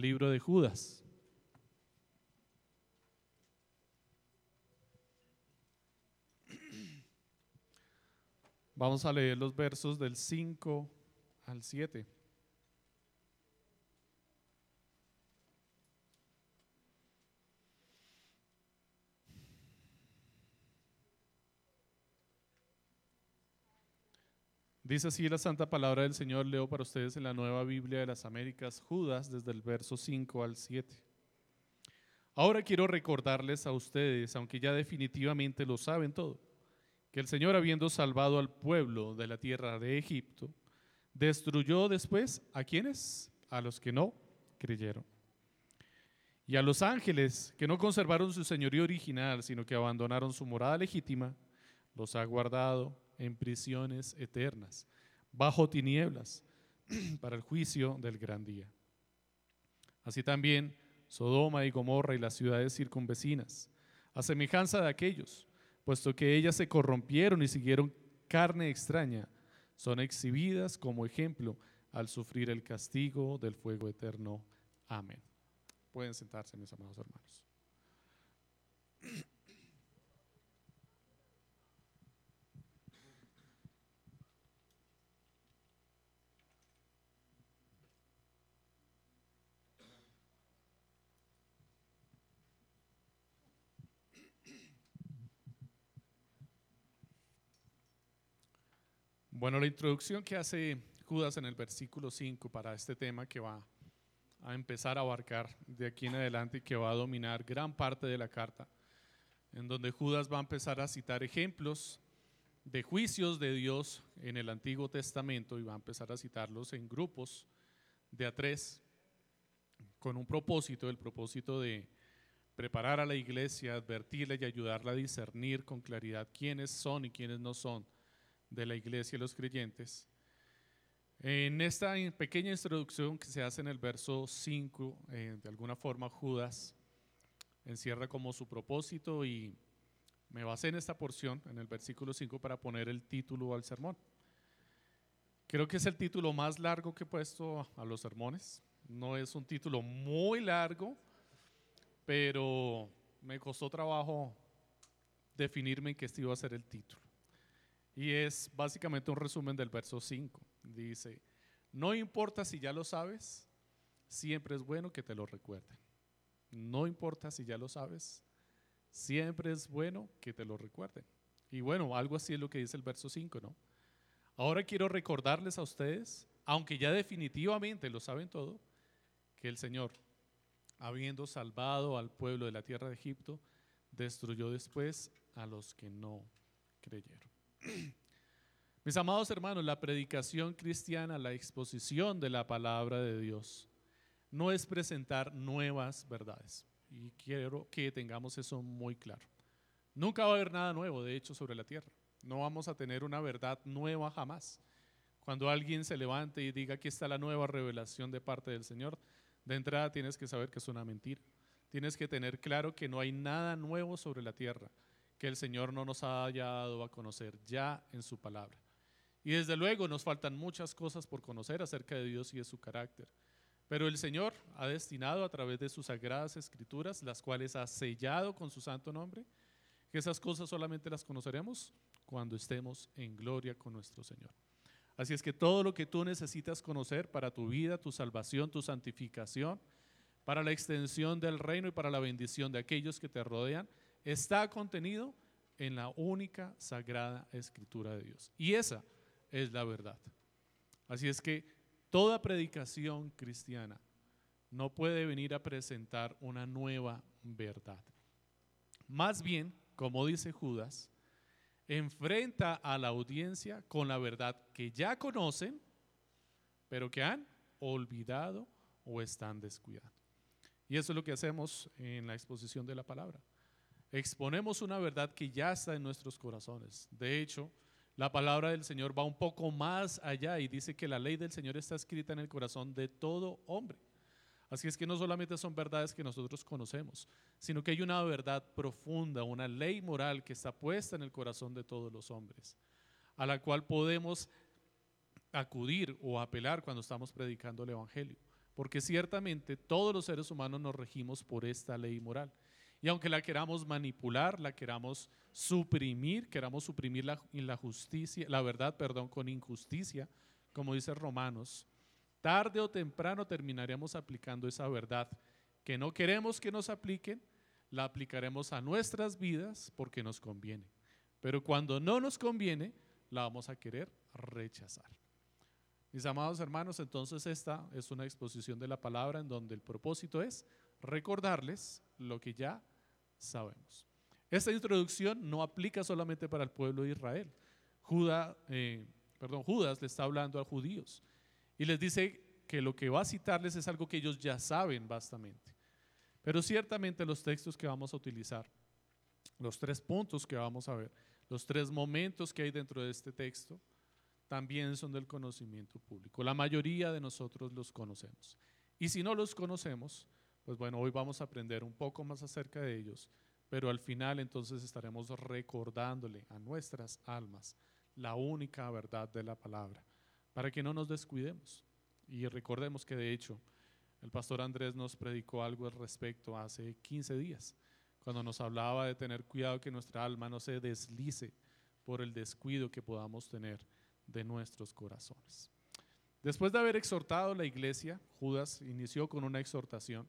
libro de Judas. Vamos a leer los versos del 5 al 7. Dice así la santa palabra del Señor, leo para ustedes en la nueva Biblia de las Américas, Judas, desde el verso 5 al 7. Ahora quiero recordarles a ustedes, aunque ya definitivamente lo saben todo, que el Señor habiendo salvado al pueblo de la tierra de Egipto, destruyó después a quienes? A los que no creyeron. Y a los ángeles que no conservaron su señorío original, sino que abandonaron su morada legítima, los ha guardado en prisiones eternas, bajo tinieblas, para el juicio del gran día. Así también Sodoma y Gomorra y las ciudades circunvecinas, a semejanza de aquellos, puesto que ellas se corrompieron y siguieron carne extraña, son exhibidas como ejemplo al sufrir el castigo del fuego eterno. Amén. Pueden sentarse, mis amados hermanos. Bueno, la introducción que hace Judas en el versículo 5 para este tema que va a empezar a abarcar de aquí en adelante y que va a dominar gran parte de la carta, en donde Judas va a empezar a citar ejemplos de juicios de Dios en el Antiguo Testamento y va a empezar a citarlos en grupos de a tres con un propósito, el propósito de preparar a la iglesia, advertirla y ayudarla a discernir con claridad quiénes son y quiénes no son de la iglesia y los creyentes. En esta pequeña introducción que se hace en el verso 5, eh, de alguna forma Judas encierra como su propósito y me basé en esta porción, en el versículo 5, para poner el título al sermón. Creo que es el título más largo que he puesto a los sermones. No es un título muy largo, pero me costó trabajo definirme en qué este iba a ser el título. Y es básicamente un resumen del verso 5. Dice, no importa si ya lo sabes, siempre es bueno que te lo recuerden. No importa si ya lo sabes, siempre es bueno que te lo recuerden. Y bueno, algo así es lo que dice el verso 5, ¿no? Ahora quiero recordarles a ustedes, aunque ya definitivamente lo saben todo, que el Señor, habiendo salvado al pueblo de la tierra de Egipto, destruyó después a los que no creyeron. Mis amados hermanos, la predicación cristiana, la exposición de la palabra de Dios, no es presentar nuevas verdades. Y quiero que tengamos eso muy claro. Nunca va a haber nada nuevo, de hecho, sobre la tierra. No vamos a tener una verdad nueva jamás. Cuando alguien se levante y diga, aquí está la nueva revelación de parte del Señor, de entrada tienes que saber que es una mentira. Tienes que tener claro que no hay nada nuevo sobre la tierra que el Señor no nos haya dado a conocer ya en su palabra. Y desde luego nos faltan muchas cosas por conocer acerca de Dios y de su carácter. Pero el Señor ha destinado a través de sus sagradas escrituras, las cuales ha sellado con su santo nombre, que esas cosas solamente las conoceremos cuando estemos en gloria con nuestro Señor. Así es que todo lo que tú necesitas conocer para tu vida, tu salvación, tu santificación, para la extensión del reino y para la bendición de aquellos que te rodean, está contenido en la única sagrada escritura de Dios. Y esa es la verdad. Así es que toda predicación cristiana no puede venir a presentar una nueva verdad. Más bien, como dice Judas, enfrenta a la audiencia con la verdad que ya conocen, pero que han olvidado o están descuidando. Y eso es lo que hacemos en la exposición de la palabra exponemos una verdad que ya está en nuestros corazones. De hecho, la palabra del Señor va un poco más allá y dice que la ley del Señor está escrita en el corazón de todo hombre. Así es que no solamente son verdades que nosotros conocemos, sino que hay una verdad profunda, una ley moral que está puesta en el corazón de todos los hombres, a la cual podemos acudir o apelar cuando estamos predicando el Evangelio porque ciertamente todos los seres humanos nos regimos por esta ley moral. Y aunque la queramos manipular, la queramos suprimir, queramos suprimir la, la justicia, la verdad, perdón, con injusticia, como dice Romanos, tarde o temprano terminaremos aplicando esa verdad que no queremos que nos apliquen, la aplicaremos a nuestras vidas porque nos conviene. Pero cuando no nos conviene, la vamos a querer rechazar. Mis amados hermanos, entonces esta es una exposición de la palabra en donde el propósito es recordarles lo que ya sabemos. Esta introducción no aplica solamente para el pueblo de Israel. Eh, perdón, Judas le está hablando a judíos y les dice que lo que va a citarles es algo que ellos ya saben bastante. Pero ciertamente los textos que vamos a utilizar, los tres puntos que vamos a ver, los tres momentos que hay dentro de este texto, también son del conocimiento público. La mayoría de nosotros los conocemos. Y si no los conocemos, pues bueno, hoy vamos a aprender un poco más acerca de ellos, pero al final entonces estaremos recordándole a nuestras almas la única verdad de la palabra, para que no nos descuidemos. Y recordemos que de hecho el pastor Andrés nos predicó algo al respecto hace 15 días, cuando nos hablaba de tener cuidado que nuestra alma no se deslice por el descuido que podamos tener de nuestros corazones. Después de haber exhortado la iglesia, Judas inició con una exhortación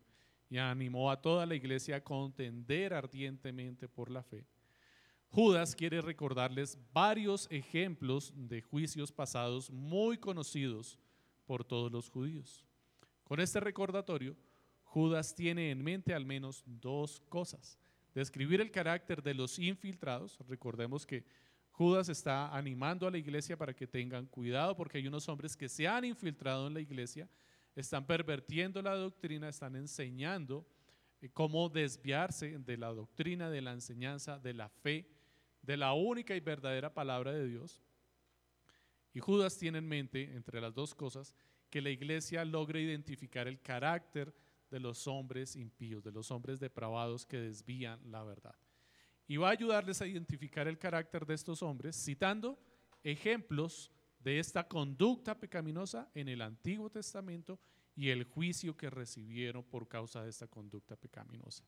y animó a toda la iglesia a contender ardientemente por la fe. Judas quiere recordarles varios ejemplos de juicios pasados muy conocidos por todos los judíos. Con este recordatorio, Judas tiene en mente al menos dos cosas. Describir el carácter de los infiltrados. Recordemos que Judas está animando a la iglesia para que tengan cuidado porque hay unos hombres que se han infiltrado en la iglesia, están pervertiendo la doctrina, están enseñando eh, cómo desviarse de la doctrina, de la enseñanza, de la fe, de la única y verdadera palabra de Dios. Y Judas tiene en mente, entre las dos cosas, que la iglesia logre identificar el carácter de los hombres impíos, de los hombres depravados que desvían la verdad. Y va a ayudarles a identificar el carácter de estos hombres citando ejemplos de esta conducta pecaminosa en el Antiguo Testamento y el juicio que recibieron por causa de esta conducta pecaminosa.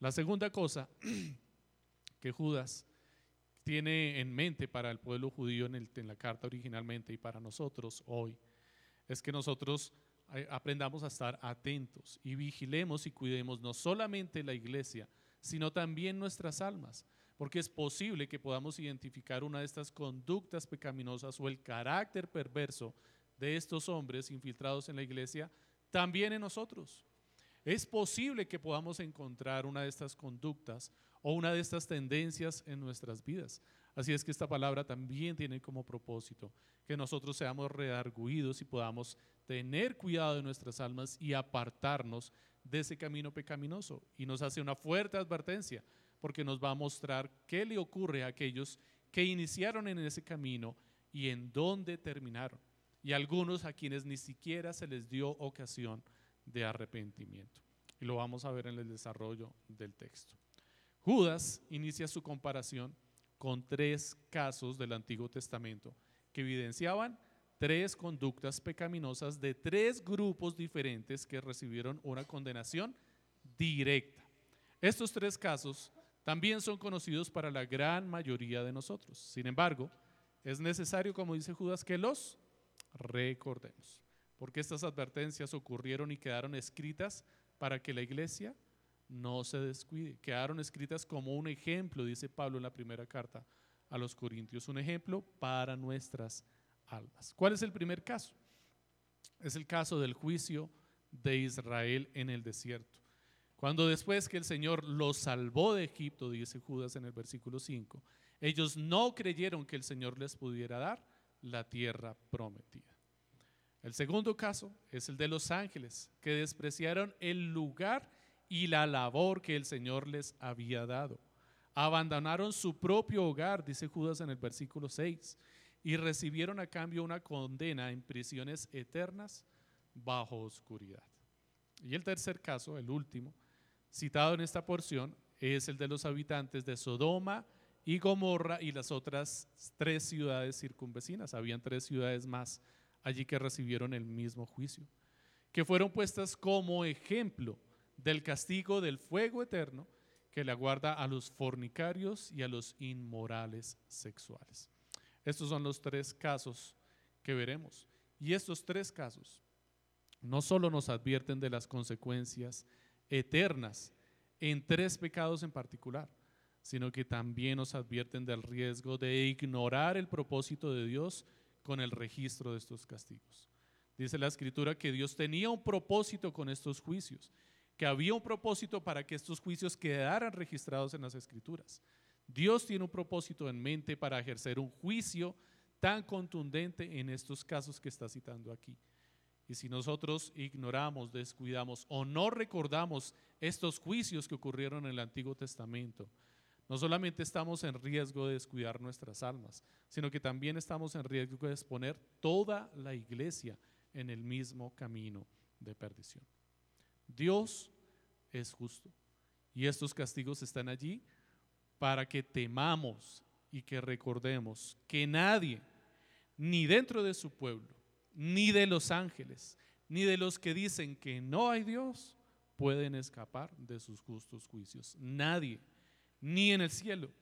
La segunda cosa que Judas tiene en mente para el pueblo judío en, en la carta originalmente y para nosotros hoy es que nosotros eh, aprendamos a estar atentos y vigilemos y cuidemos no solamente la iglesia, sino también nuestras almas, porque es posible que podamos identificar una de estas conductas pecaminosas o el carácter perverso de estos hombres infiltrados en la iglesia también en nosotros. Es posible que podamos encontrar una de estas conductas o una de estas tendencias en nuestras vidas. Así es que esta palabra también tiene como propósito que nosotros seamos redarguidos y podamos tener cuidado de nuestras almas y apartarnos de ese camino pecaminoso. Y nos hace una fuerte advertencia porque nos va a mostrar qué le ocurre a aquellos que iniciaron en ese camino y en dónde terminaron. Y algunos a quienes ni siquiera se les dio ocasión de arrepentimiento. Y lo vamos a ver en el desarrollo del texto. Judas inicia su comparación con tres casos del Antiguo Testamento que evidenciaban tres conductas pecaminosas de tres grupos diferentes que recibieron una condenación directa. Estos tres casos también son conocidos para la gran mayoría de nosotros. Sin embargo, es necesario, como dice Judas, que los recordemos, porque estas advertencias ocurrieron y quedaron escritas para que la iglesia no se descuide. Quedaron escritas como un ejemplo, dice Pablo en la primera carta a los Corintios, un ejemplo para nuestras almas. ¿Cuál es el primer caso? Es el caso del juicio de Israel en el desierto. Cuando después que el Señor los salvó de Egipto, dice Judas en el versículo 5, ellos no creyeron que el Señor les pudiera dar la tierra prometida. El segundo caso es el de los ángeles, que despreciaron el lugar y la labor que el Señor les había dado. Abandonaron su propio hogar, dice Judas en el versículo 6, y recibieron a cambio una condena en prisiones eternas bajo oscuridad. Y el tercer caso, el último, citado en esta porción, es el de los habitantes de Sodoma y Gomorra y las otras tres ciudades circunvecinas. Habían tres ciudades más allí que recibieron el mismo juicio. que fueron puestas como ejemplo del castigo del fuego eterno que le aguarda a los fornicarios y a los inmorales sexuales. Estos son los tres casos que veremos. Y estos tres casos no solo nos advierten de las consecuencias eternas en tres pecados en particular, sino que también nos advierten del riesgo de ignorar el propósito de Dios con el registro de estos castigos. Dice la escritura que Dios tenía un propósito con estos juicios que había un propósito para que estos juicios quedaran registrados en las escrituras. Dios tiene un propósito en mente para ejercer un juicio tan contundente en estos casos que está citando aquí. Y si nosotros ignoramos, descuidamos o no recordamos estos juicios que ocurrieron en el Antiguo Testamento, no solamente estamos en riesgo de descuidar nuestras almas, sino que también estamos en riesgo de exponer toda la iglesia en el mismo camino de perdición. Dios es justo. Y estos castigos están allí para que temamos y que recordemos que nadie, ni dentro de su pueblo, ni de los ángeles, ni de los que dicen que no hay Dios, pueden escapar de sus justos juicios. Nadie, ni en el cielo,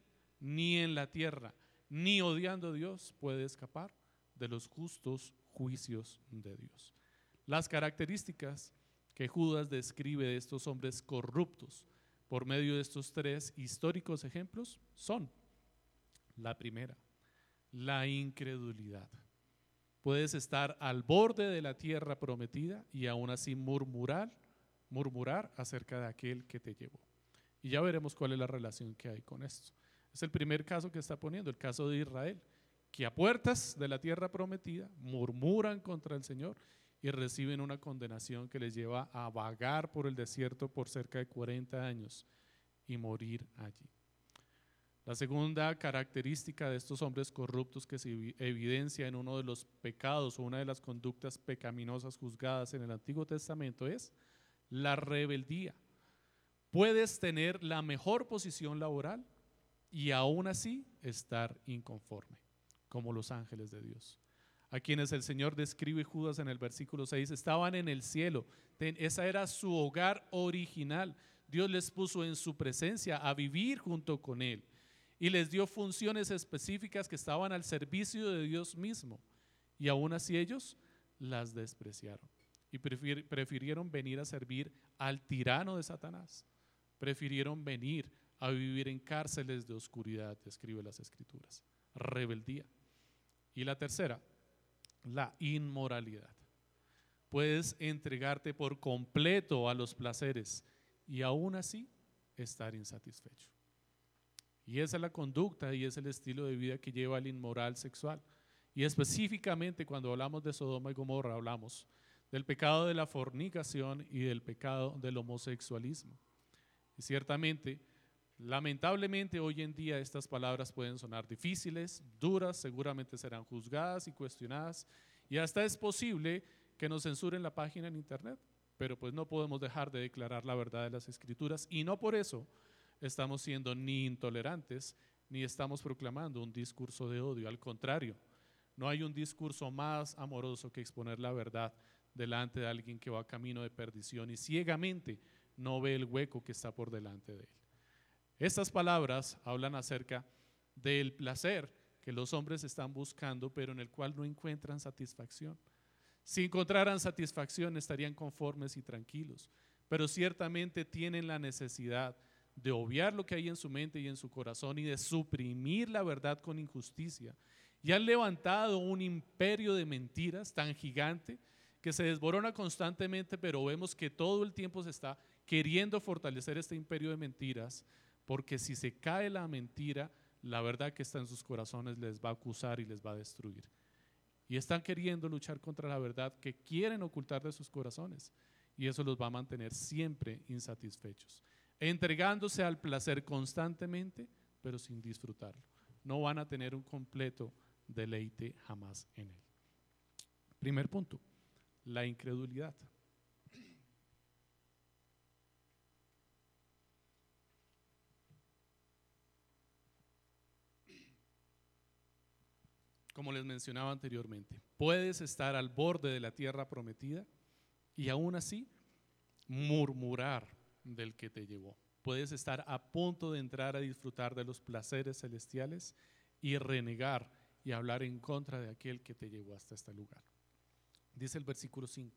ni en la tierra, ni odiando a Dios, puede escapar de los justos juicios de Dios. Las características que Judas describe de estos hombres corruptos por medio de estos tres históricos ejemplos son la primera, la incredulidad. Puedes estar al borde de la tierra prometida y aún así murmurar, murmurar acerca de aquel que te llevó. Y ya veremos cuál es la relación que hay con esto. Es el primer caso que está poniendo, el caso de Israel, que a puertas de la tierra prometida murmuran contra el Señor y reciben una condenación que les lleva a vagar por el desierto por cerca de 40 años y morir allí. La segunda característica de estos hombres corruptos que se evidencia en uno de los pecados o una de las conductas pecaminosas juzgadas en el Antiguo Testamento es la rebeldía. Puedes tener la mejor posición laboral y aún así estar inconforme, como los ángeles de Dios a quienes el Señor describe Judas en el versículo 6, estaban en el cielo. Esa era su hogar original. Dios les puso en su presencia a vivir junto con Él y les dio funciones específicas que estaban al servicio de Dios mismo. Y aún así ellos las despreciaron y prefirieron venir a servir al tirano de Satanás. Prefirieron venir a vivir en cárceles de oscuridad, describe las escrituras. Rebeldía. Y la tercera, la inmoralidad. Puedes entregarte por completo a los placeres y aún así estar insatisfecho. Y esa es la conducta y es el estilo de vida que lleva el inmoral sexual. Y específicamente cuando hablamos de Sodoma y Gomorra hablamos del pecado de la fornicación y del pecado del homosexualismo. Y ciertamente Lamentablemente hoy en día estas palabras pueden sonar difíciles, duras, seguramente serán juzgadas y cuestionadas y hasta es posible que nos censuren la página en internet, pero pues no podemos dejar de declarar la verdad de las escrituras y no por eso estamos siendo ni intolerantes ni estamos proclamando un discurso de odio, al contrario, no hay un discurso más amoroso que exponer la verdad delante de alguien que va camino de perdición y ciegamente no ve el hueco que está por delante de él. Estas palabras hablan acerca del placer que los hombres están buscando, pero en el cual no encuentran satisfacción. Si encontraran satisfacción estarían conformes y tranquilos, pero ciertamente tienen la necesidad de obviar lo que hay en su mente y en su corazón y de suprimir la verdad con injusticia. Y han levantado un imperio de mentiras tan gigante que se desborona constantemente, pero vemos que todo el tiempo se está queriendo fortalecer este imperio de mentiras porque si se cae la mentira, la verdad que está en sus corazones les va a acusar y les va a destruir. Y están queriendo luchar contra la verdad que quieren ocultar de sus corazones. Y eso los va a mantener siempre insatisfechos, entregándose al placer constantemente, pero sin disfrutarlo. No van a tener un completo deleite jamás en él. Primer punto, la incredulidad. como les mencionaba anteriormente. Puedes estar al borde de la tierra prometida y aún así murmurar del que te llevó. Puedes estar a punto de entrar a disfrutar de los placeres celestiales y renegar y hablar en contra de aquel que te llevó hasta este lugar. Dice el versículo 5.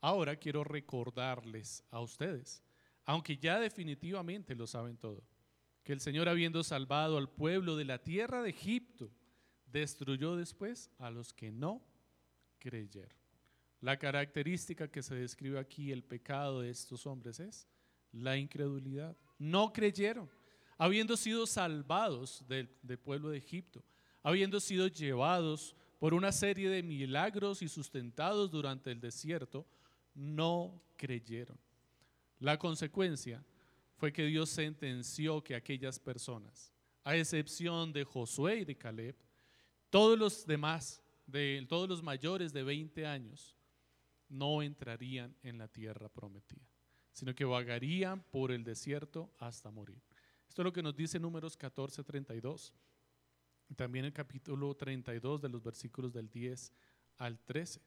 Ahora quiero recordarles a ustedes, aunque ya definitivamente lo saben todo, que el Señor habiendo salvado al pueblo de la tierra de Egipto, destruyó después a los que no creyeron. La característica que se describe aquí, el pecado de estos hombres es la incredulidad. No creyeron, habiendo sido salvados del, pueblo de Egipto, habiendo sido llevados por una serie de milagros y sustentados durante el desierto, no creyeron. La consecuencia fue que Dios sentenció que aquellas personas, a excepción de Josué y de Caleb, todos los demás, de, todos los mayores de 20 años, no entrarían en la tierra prometida, sino que vagarían por el desierto hasta morir. Esto es lo que nos dice Números 14, 32. También el capítulo 32 de los versículos del 10 al 13.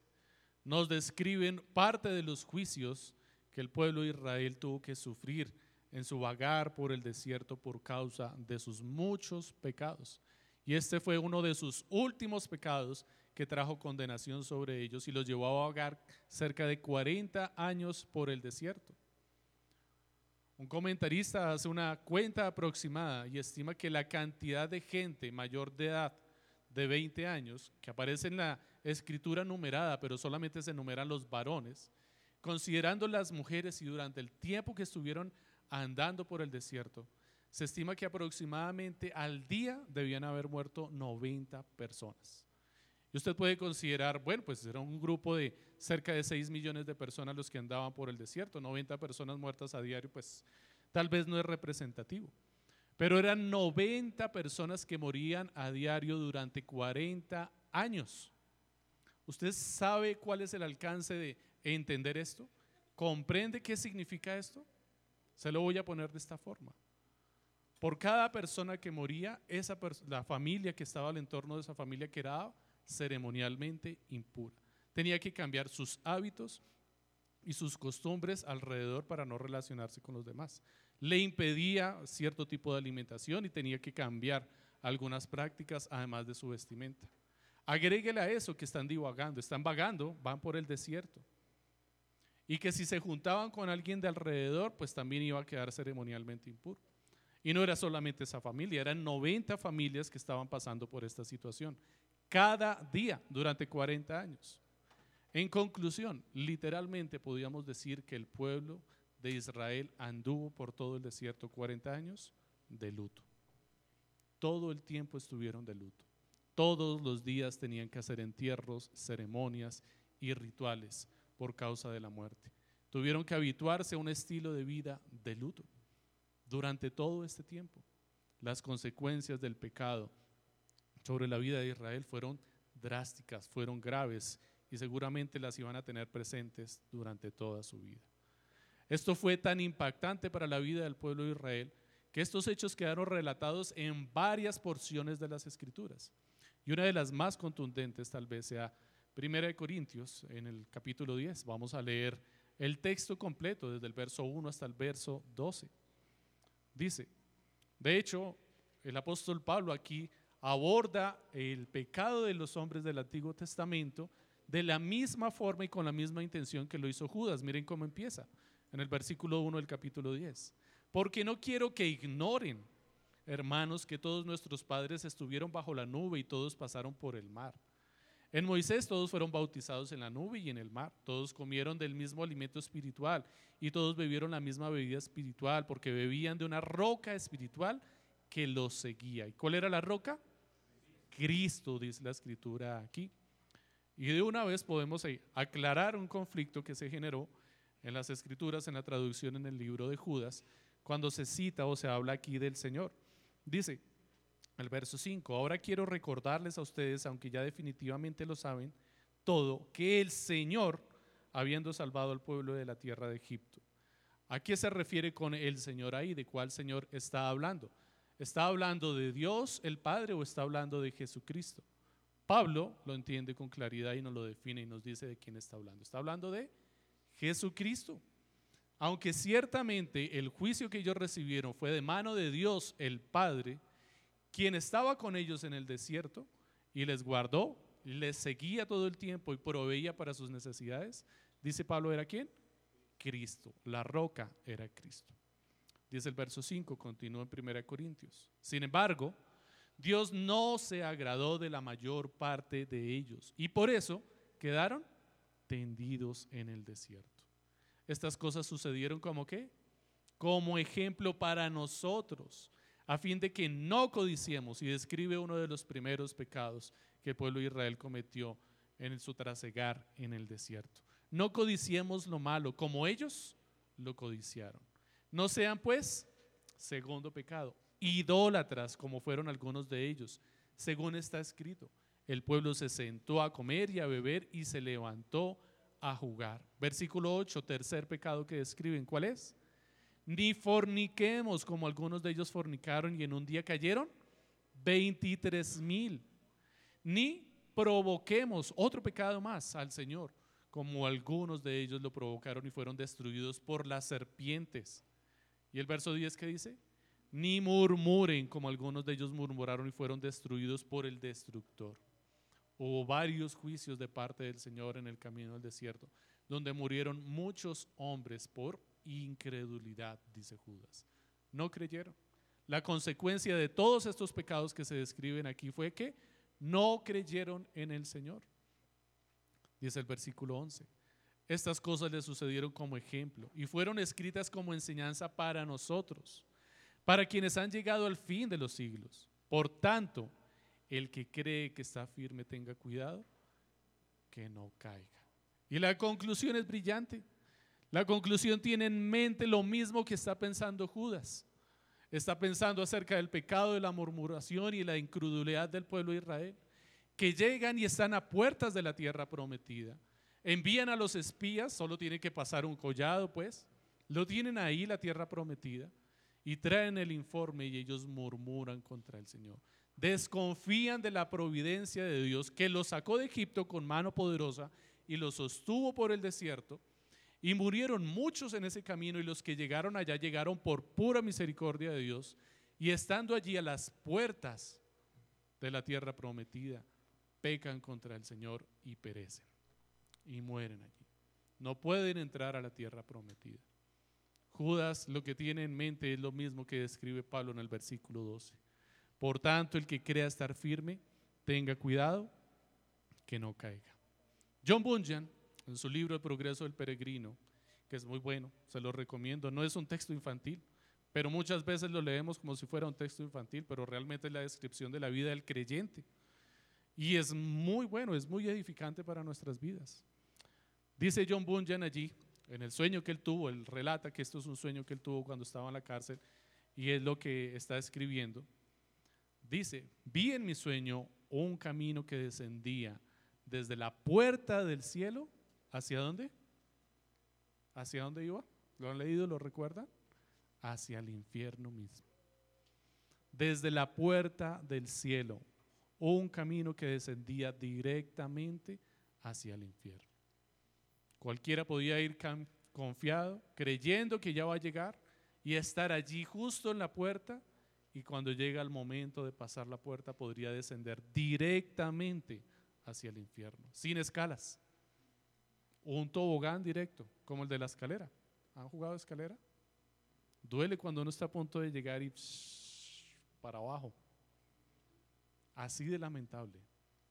Nos describen parte de los juicios que el pueblo de Israel tuvo que sufrir en su vagar por el desierto por causa de sus muchos pecados. Y este fue uno de sus últimos pecados que trajo condenación sobre ellos y los llevó a vagar cerca de 40 años por el desierto. Un comentarista hace una cuenta aproximada y estima que la cantidad de gente mayor de edad de 20 años, que aparece en la escritura numerada, pero solamente se numeran los varones, considerando las mujeres y durante el tiempo que estuvieron andando por el desierto, se estima que aproximadamente al día debían haber muerto 90 personas. Y usted puede considerar, bueno, pues era un grupo de cerca de 6 millones de personas los que andaban por el desierto, 90 personas muertas a diario, pues tal vez no es representativo. Pero eran 90 personas que morían a diario durante 40 años. ¿Usted sabe cuál es el alcance de entender esto? ¿Comprende qué significa esto? Se lo voy a poner de esta forma. Por cada persona que moría, esa la familia que estaba al entorno de esa familia quedaba ceremonialmente impura. Tenía que cambiar sus hábitos y sus costumbres alrededor para no relacionarse con los demás. Le impedía cierto tipo de alimentación y tenía que cambiar algunas prácticas además de su vestimenta. Agréguele a eso que están divagando, están vagando, van por el desierto. Y que si se juntaban con alguien de alrededor, pues también iba a quedar ceremonialmente impuro. Y no era solamente esa familia, eran 90 familias que estaban pasando por esta situación, cada día durante 40 años. En conclusión, literalmente podríamos decir que el pueblo de Israel anduvo por todo el desierto 40 años de luto. Todo el tiempo estuvieron de luto. Todos los días tenían que hacer entierros, ceremonias y rituales por causa de la muerte. Tuvieron que habituarse a un estilo de vida de luto durante todo este tiempo. Las consecuencias del pecado sobre la vida de Israel fueron drásticas, fueron graves y seguramente las iban a tener presentes durante toda su vida. Esto fue tan impactante para la vida del pueblo de Israel que estos hechos quedaron relatados en varias porciones de las escrituras. Y una de las más contundentes tal vez sea Primera de Corintios en el capítulo 10. Vamos a leer el texto completo desde el verso 1 hasta el verso 12. Dice, de hecho, el apóstol Pablo aquí aborda el pecado de los hombres del Antiguo Testamento de la misma forma y con la misma intención que lo hizo Judas. Miren cómo empieza en el versículo 1 del capítulo 10. Porque no quiero que ignoren, hermanos, que todos nuestros padres estuvieron bajo la nube y todos pasaron por el mar en Moisés todos fueron bautizados en la nube y en el mar, todos comieron del mismo alimento espiritual y todos bebieron la misma bebida espiritual porque bebían de una roca espiritual que los seguía. ¿Y cuál era la roca? Cristo, dice la escritura aquí. Y de una vez podemos aclarar un conflicto que se generó en las escrituras, en la traducción en el libro de Judas, cuando se cita o se habla aquí del Señor. Dice, el verso 5. Ahora quiero recordarles a ustedes, aunque ya definitivamente lo saben, todo, que el Señor, habiendo salvado al pueblo de la tierra de Egipto. ¿A qué se refiere con el Señor ahí? ¿De cuál Señor está hablando? ¿Está hablando de Dios el Padre o está hablando de Jesucristo? Pablo lo entiende con claridad y nos lo define y nos dice de quién está hablando. Está hablando de Jesucristo. Aunque ciertamente el juicio que ellos recibieron fue de mano de Dios el Padre, quien estaba con ellos en el desierto y les guardó, les seguía todo el tiempo y proveía para sus necesidades, dice Pablo, ¿era quién? Cristo. La roca era Cristo. Dice el verso 5, continúa en 1 Corintios. Sin embargo, Dios no se agradó de la mayor parte de ellos y por eso quedaron tendidos en el desierto. Estas cosas sucedieron como qué? Como ejemplo para nosotros, a fin de que no codiciemos. Y describe uno de los primeros pecados que el pueblo de Israel cometió en su trasegar en el desierto. No codiciemos lo malo, como ellos lo codiciaron. No sean pues, segundo pecado, idólatras como fueron algunos de ellos, según está escrito. El pueblo se sentó a comer y a beber y se levantó a jugar. Versículo 8, tercer pecado que describen. ¿Cuál es? Ni forniquemos como algunos de ellos fornicaron y en un día cayeron 23 mil. Ni provoquemos otro pecado más al Señor, como algunos de ellos lo provocaron y fueron destruidos por las serpientes. Y el verso 10 que dice, ni murmuren como algunos de ellos murmuraron y fueron destruidos por el destructor. Hubo varios juicios de parte del Señor en el camino del desierto, donde murieron muchos hombres por incredulidad, dice Judas. No creyeron. La consecuencia de todos estos pecados que se describen aquí fue que no creyeron en el Señor. Dice el versículo 11. Estas cosas le sucedieron como ejemplo y fueron escritas como enseñanza para nosotros, para quienes han llegado al fin de los siglos. Por tanto, el que cree que está firme tenga cuidado que no caiga. Y la conclusión es brillante. La conclusión tiene en mente lo mismo que está pensando Judas. Está pensando acerca del pecado de la murmuración y la incredulidad del pueblo de Israel, que llegan y están a puertas de la tierra prometida. Envían a los espías, solo tiene que pasar un collado, pues. Lo tienen ahí, la tierra prometida, y traen el informe y ellos murmuran contra el Señor desconfían de la providencia de Dios que los sacó de Egipto con mano poderosa y los sostuvo por el desierto. Y murieron muchos en ese camino y los que llegaron allá llegaron por pura misericordia de Dios y estando allí a las puertas de la tierra prometida, pecan contra el Señor y perecen y mueren allí. No pueden entrar a la tierra prometida. Judas lo que tiene en mente es lo mismo que describe Pablo en el versículo 12. Por tanto, el que crea estar firme, tenga cuidado que no caiga. John Bunyan, en su libro El progreso del peregrino, que es muy bueno, se lo recomiendo, no es un texto infantil, pero muchas veces lo leemos como si fuera un texto infantil, pero realmente es la descripción de la vida del creyente. Y es muy bueno, es muy edificante para nuestras vidas. Dice John Bunyan allí, en el sueño que él tuvo, él relata que esto es un sueño que él tuvo cuando estaba en la cárcel y es lo que está escribiendo. Dice, vi en mi sueño un camino que descendía desde la puerta del cielo, ¿hacia dónde? ¿Hacia dónde iba? ¿Lo han leído? ¿Lo recuerdan? Hacia el infierno mismo. Desde la puerta del cielo, un camino que descendía directamente hacia el infierno. Cualquiera podía ir confiado, creyendo que ya va a llegar y estar allí justo en la puerta y cuando llega el momento de pasar la puerta podría descender directamente hacia el infierno, sin escalas. Un tobogán directo, como el de la escalera. ¿Han jugado escalera? Duele cuando uno está a punto de llegar y para abajo. Así de lamentable.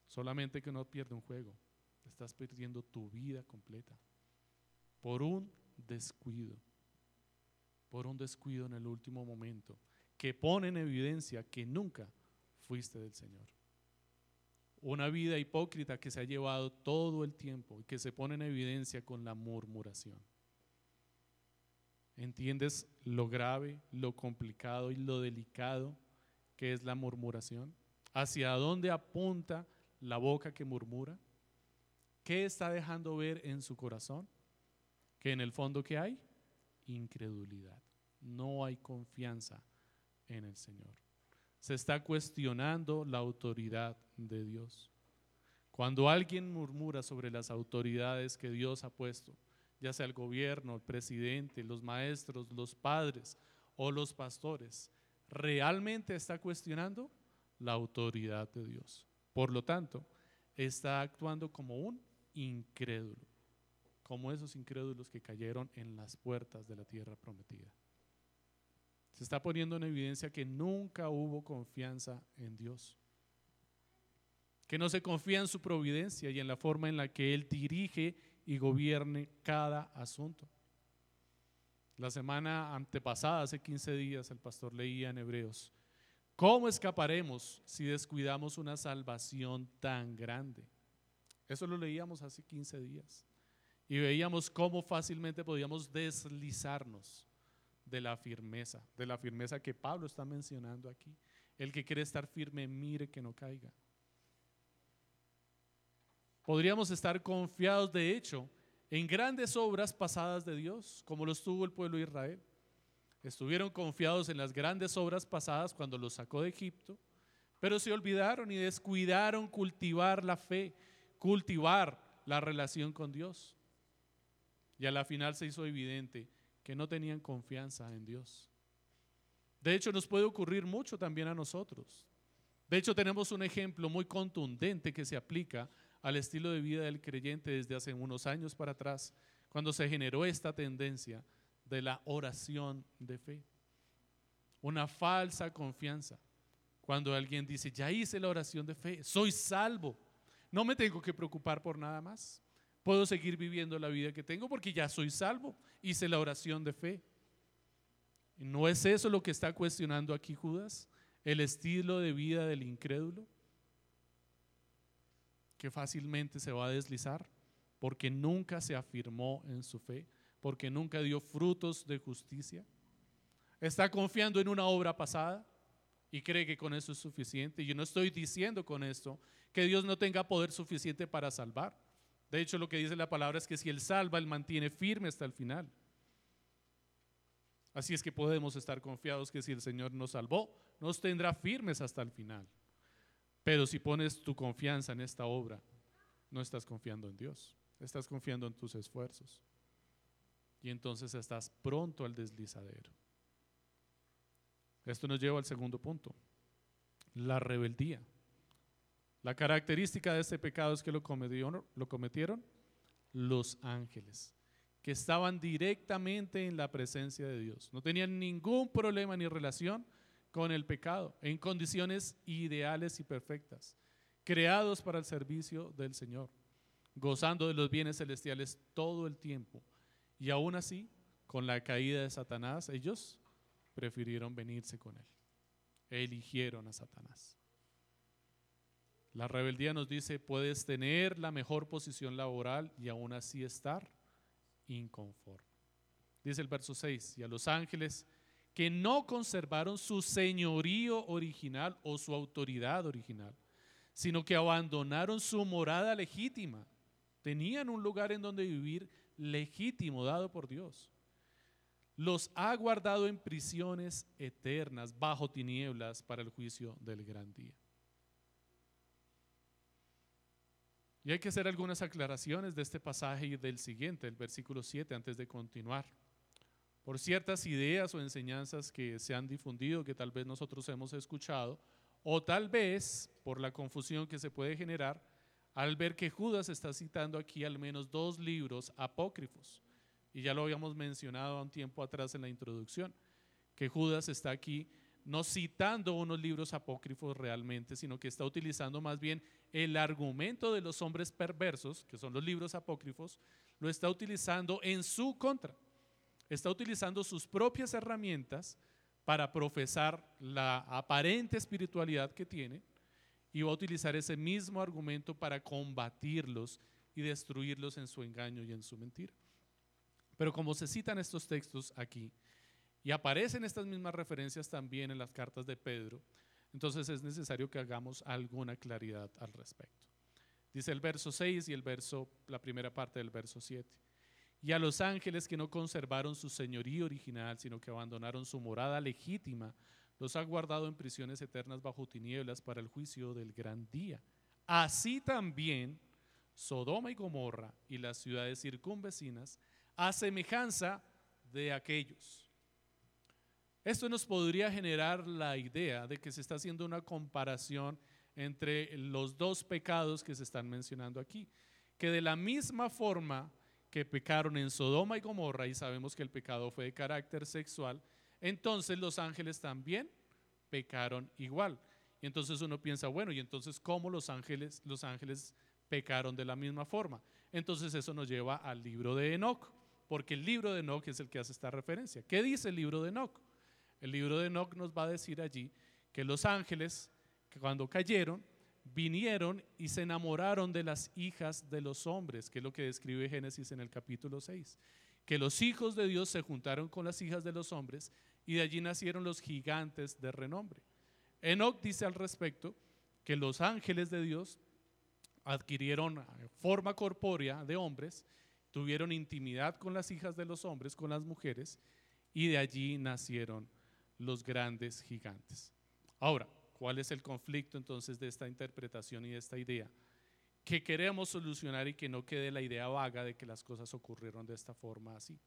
Solamente que no pierde un juego. Estás perdiendo tu vida completa. Por un descuido. Por un descuido en el último momento que pone en evidencia que nunca fuiste del Señor. Una vida hipócrita que se ha llevado todo el tiempo y que se pone en evidencia con la murmuración. ¿Entiendes lo grave, lo complicado y lo delicado que es la murmuración? ¿Hacia dónde apunta la boca que murmura? ¿Qué está dejando ver en su corazón? Que en el fondo ¿qué hay? Incredulidad. No hay confianza en el Señor. Se está cuestionando la autoridad de Dios. Cuando alguien murmura sobre las autoridades que Dios ha puesto, ya sea el gobierno, el presidente, los maestros, los padres o los pastores, realmente está cuestionando la autoridad de Dios. Por lo tanto, está actuando como un incrédulo, como esos incrédulos que cayeron en las puertas de la tierra prometida. Se está poniendo en evidencia que nunca hubo confianza en Dios, que no se confía en su providencia y en la forma en la que Él dirige y gobierne cada asunto. La semana antepasada, hace 15 días, el pastor leía en Hebreos, ¿cómo escaparemos si descuidamos una salvación tan grande? Eso lo leíamos hace 15 días. Y veíamos cómo fácilmente podíamos deslizarnos de la firmeza, de la firmeza que Pablo está mencionando aquí. El que quiere estar firme, mire que no caiga. Podríamos estar confiados, de hecho, en grandes obras pasadas de Dios, como lo estuvo el pueblo de Israel. Estuvieron confiados en las grandes obras pasadas cuando los sacó de Egipto, pero se olvidaron y descuidaron cultivar la fe, cultivar la relación con Dios. Y a la final se hizo evidente que no tenían confianza en Dios. De hecho, nos puede ocurrir mucho también a nosotros. De hecho, tenemos un ejemplo muy contundente que se aplica al estilo de vida del creyente desde hace unos años para atrás, cuando se generó esta tendencia de la oración de fe. Una falsa confianza. Cuando alguien dice, ya hice la oración de fe, soy salvo, no me tengo que preocupar por nada más. Puedo seguir viviendo la vida que tengo porque ya soy salvo, hice la oración de fe. ¿No es eso lo que está cuestionando aquí Judas? ¿El estilo de vida del incrédulo? que fácilmente se va a deslizar porque nunca se afirmó en su fe, porque nunca dio frutos de justicia. Está confiando en una obra pasada y cree que con eso es suficiente. Yo no estoy diciendo con esto que Dios no tenga poder suficiente para salvar. De hecho, lo que dice la palabra es que si Él salva, Él mantiene firme hasta el final. Así es que podemos estar confiados que si el Señor nos salvó, nos tendrá firmes hasta el final. Pero si pones tu confianza en esta obra, no estás confiando en Dios, estás confiando en tus esfuerzos. Y entonces estás pronto al deslizadero. Esto nos lleva al segundo punto, la rebeldía. La característica de este pecado es que lo cometieron, lo cometieron los ángeles, que estaban directamente en la presencia de Dios. No tenían ningún problema ni relación con el pecado, en condiciones ideales y perfectas, creados para el servicio del Señor, gozando de los bienes celestiales todo el tiempo. Y aún así, con la caída de Satanás, ellos prefirieron venirse con él. Eligieron a Satanás. La rebeldía nos dice, puedes tener la mejor posición laboral y aún así estar inconforme. Dice el verso 6, y a los ángeles que no conservaron su señorío original o su autoridad original, sino que abandonaron su morada legítima. Tenían un lugar en donde vivir legítimo dado por Dios. Los ha guardado en prisiones eternas, bajo tinieblas, para el juicio del gran día. Y hay que hacer algunas aclaraciones de este pasaje y del siguiente, el versículo 7, antes de continuar por ciertas ideas o enseñanzas que se han difundido, que tal vez nosotros hemos escuchado, o tal vez por la confusión que se puede generar al ver que Judas está citando aquí al menos dos libros apócrifos. Y ya lo habíamos mencionado un tiempo atrás en la introducción, que Judas está aquí no citando unos libros apócrifos realmente, sino que está utilizando más bien el argumento de los hombres perversos, que son los libros apócrifos, lo está utilizando en su contra está utilizando sus propias herramientas para profesar la aparente espiritualidad que tiene y va a utilizar ese mismo argumento para combatirlos y destruirlos en su engaño y en su mentira. Pero como se citan estos textos aquí y aparecen estas mismas referencias también en las cartas de Pedro, entonces es necesario que hagamos alguna claridad al respecto. Dice el verso 6 y el verso la primera parte del verso 7 y a los ángeles que no conservaron su señoría original, sino que abandonaron su morada legítima, los ha guardado en prisiones eternas bajo tinieblas para el juicio del gran día. Así también Sodoma y Gomorra y las ciudades circunvecinas a semejanza de aquellos. Esto nos podría generar la idea de que se está haciendo una comparación entre los dos pecados que se están mencionando aquí, que de la misma forma que pecaron en Sodoma y Gomorra, y sabemos que el pecado fue de carácter sexual, entonces los ángeles también pecaron igual. Y entonces uno piensa, bueno, ¿y entonces cómo los ángeles, los ángeles pecaron de la misma forma? Entonces eso nos lleva al libro de Enoch, porque el libro de Enoch es el que hace esta referencia. ¿Qué dice el libro de Enoch? El libro de Enoch nos va a decir allí que los ángeles, que cuando cayeron, vinieron y se enamoraron de las hijas de los hombres, que es lo que describe Génesis en el capítulo 6. Que los hijos de Dios se juntaron con las hijas de los hombres y de allí nacieron los gigantes de renombre. Enoch dice al respecto que los ángeles de Dios adquirieron forma corpórea de hombres, tuvieron intimidad con las hijas de los hombres, con las mujeres, y de allí nacieron los grandes gigantes. Ahora, ¿cuál es el conflicto entonces de esta interpretación y de esta idea? Que queremos solucionar y que no quede la idea vaga de que las cosas ocurrieron de esta forma así.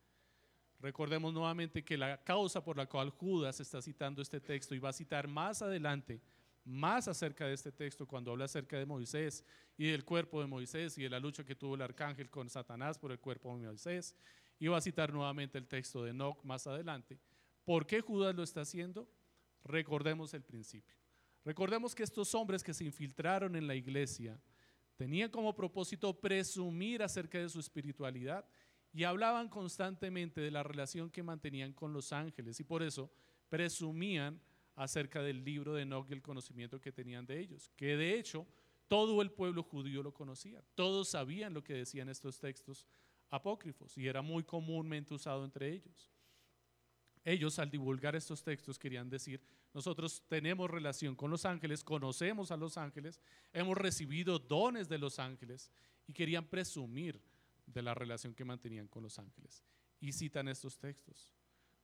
Recordemos nuevamente que la causa por la cual Judas está citando este texto y va a citar más adelante más acerca de este texto cuando habla acerca de Moisés y del cuerpo de Moisés y de la lucha que tuvo el arcángel con Satanás por el cuerpo de Moisés. Y va a citar nuevamente el texto de Enoch más adelante. ¿Por qué Judas lo está haciendo? Recordemos el principio. Recordemos que estos hombres que se infiltraron en la iglesia tenían como propósito presumir acerca de su espiritualidad y hablaban constantemente de la relación que mantenían con los ángeles y por eso presumían acerca del libro de Enoch y el conocimiento que tenían de ellos, que de hecho todo el pueblo judío lo conocía, todos sabían lo que decían estos textos apócrifos y era muy comúnmente usado entre ellos. Ellos al divulgar estos textos querían decir, nosotros tenemos relación con los ángeles, conocemos a los ángeles, hemos recibido dones de los ángeles y querían presumir de la relación que mantenían con los ángeles. Y citan estos textos.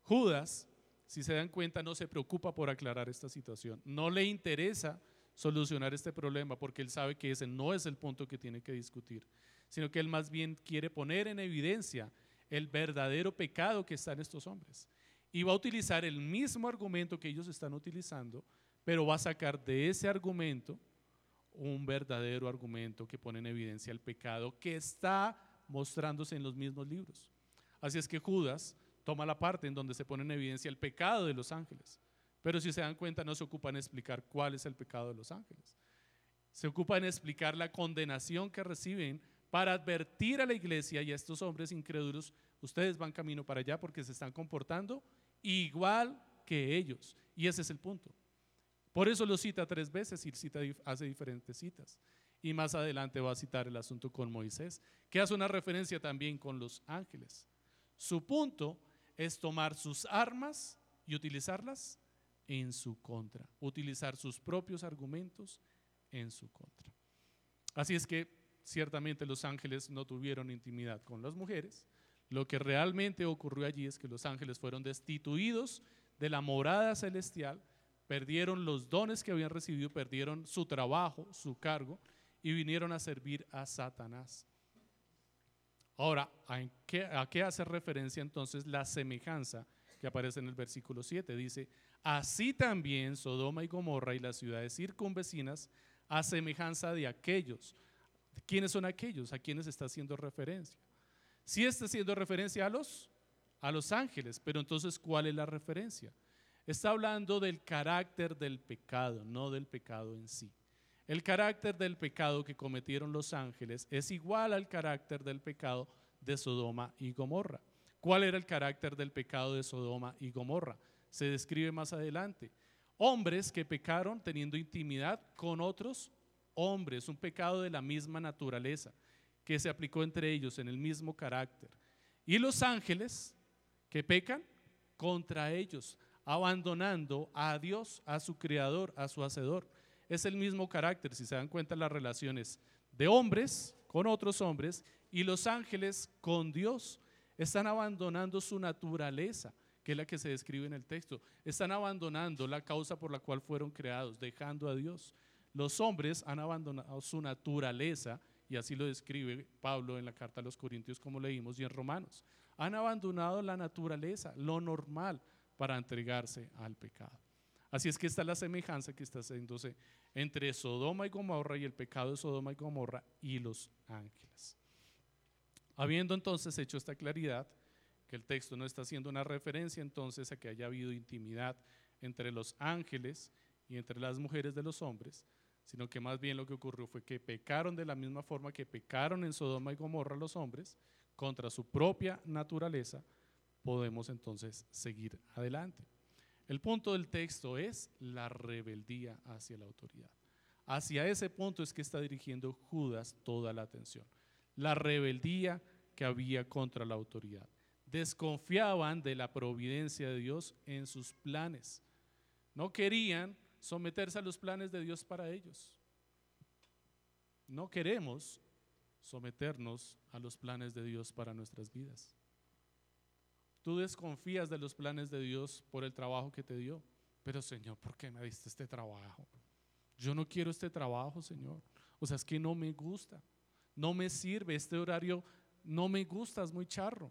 Judas si se dan cuenta, no se preocupa por aclarar esta situación. No le interesa solucionar este problema porque él sabe que ese no es el punto que tiene que discutir, sino que él más bien quiere poner en evidencia el verdadero pecado que está en estos hombres. Y va a utilizar el mismo argumento que ellos están utilizando, pero va a sacar de ese argumento un verdadero argumento que pone en evidencia el pecado que está mostrándose en los mismos libros. Así es que Judas toma la parte en donde se pone en evidencia el pecado de los ángeles. Pero si se dan cuenta, no se ocupa en explicar cuál es el pecado de los ángeles. Se ocupa en explicar la condenación que reciben para advertir a la iglesia y a estos hombres incrédulos, ustedes van camino para allá porque se están comportando igual que ellos. Y ese es el punto. Por eso lo cita tres veces y cita, hace diferentes citas. Y más adelante va a citar el asunto con Moisés, que hace una referencia también con los ángeles. Su punto es tomar sus armas y utilizarlas en su contra, utilizar sus propios argumentos en su contra. Así es que ciertamente los ángeles no tuvieron intimidad con las mujeres. Lo que realmente ocurrió allí es que los ángeles fueron destituidos de la morada celestial, perdieron los dones que habían recibido, perdieron su trabajo, su cargo y vinieron a servir a Satanás. Ahora, ¿a qué, hace referencia entonces la semejanza que aparece en el versículo 7? Dice, así también Sodoma y Gomorra y las ciudades circunvecinas a semejanza de aquellos. ¿Quiénes son aquellos? ¿A quiénes está haciendo referencia? Sí está haciendo referencia a los, a los ángeles, pero entonces ¿cuál es la referencia? Está hablando del carácter del pecado, no del pecado en sí. El carácter del pecado que cometieron los ángeles es igual al carácter del pecado de Sodoma y Gomorra. ¿Cuál era el carácter del pecado de Sodoma y Gomorra? Se describe más adelante. Hombres que pecaron teniendo intimidad con otros hombres, un pecado de la misma naturaleza que se aplicó entre ellos en el mismo carácter. Y los ángeles que pecan contra ellos, abandonando a Dios, a su creador, a su hacedor es el mismo carácter, si se dan cuenta las relaciones de hombres con otros hombres y los ángeles con Dios. Están abandonando su naturaleza, que es la que se describe en el texto. Están abandonando la causa por la cual fueron creados, dejando a Dios. Los hombres han abandonado su naturaleza, y así lo describe Pablo en la carta a los Corintios como leímos y en Romanos. Han abandonado la naturaleza, lo normal, para entregarse al pecado. Así es que está la semejanza que está haciéndose entre Sodoma y Gomorra y el pecado de Sodoma y Gomorra y los ángeles. Habiendo entonces hecho esta claridad, que el texto no está haciendo una referencia entonces a que haya habido intimidad entre los ángeles y entre las mujeres de los hombres, sino que más bien lo que ocurrió fue que pecaron de la misma forma que pecaron en Sodoma y Gomorra los hombres contra su propia naturaleza, podemos entonces seguir adelante. El punto del texto es la rebeldía hacia la autoridad. Hacia ese punto es que está dirigiendo Judas toda la atención. La rebeldía que había contra la autoridad. Desconfiaban de la providencia de Dios en sus planes. No querían someterse a los planes de Dios para ellos. No queremos someternos a los planes de Dios para nuestras vidas. Tú desconfías de los planes de Dios por el trabajo que te dio. Pero Señor, ¿por qué me diste este trabajo? Yo no quiero este trabajo, Señor. O sea, es que no me gusta. No me sirve. Este horario no me gusta, es muy charro.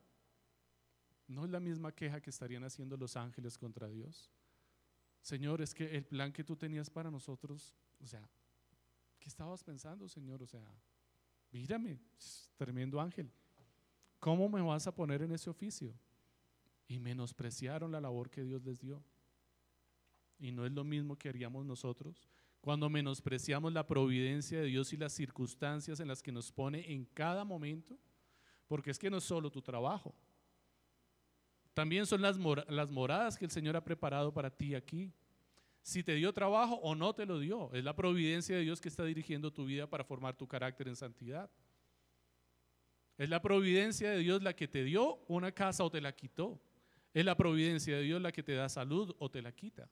No es la misma queja que estarían haciendo los ángeles contra Dios. Señor, es que el plan que tú tenías para nosotros, o sea, ¿qué estabas pensando, Señor? O sea, mírame, tremendo ángel. ¿Cómo me vas a poner en ese oficio? Y menospreciaron la labor que Dios les dio. Y no es lo mismo que haríamos nosotros cuando menospreciamos la providencia de Dios y las circunstancias en las que nos pone en cada momento, porque es que no es solo tu trabajo, también son las, las moradas que el Señor ha preparado para ti aquí. Si te dio trabajo o no te lo dio, es la providencia de Dios que está dirigiendo tu vida para formar tu carácter en santidad. Es la providencia de Dios la que te dio una casa o te la quitó. Es la providencia de Dios la que te da salud o te la quita.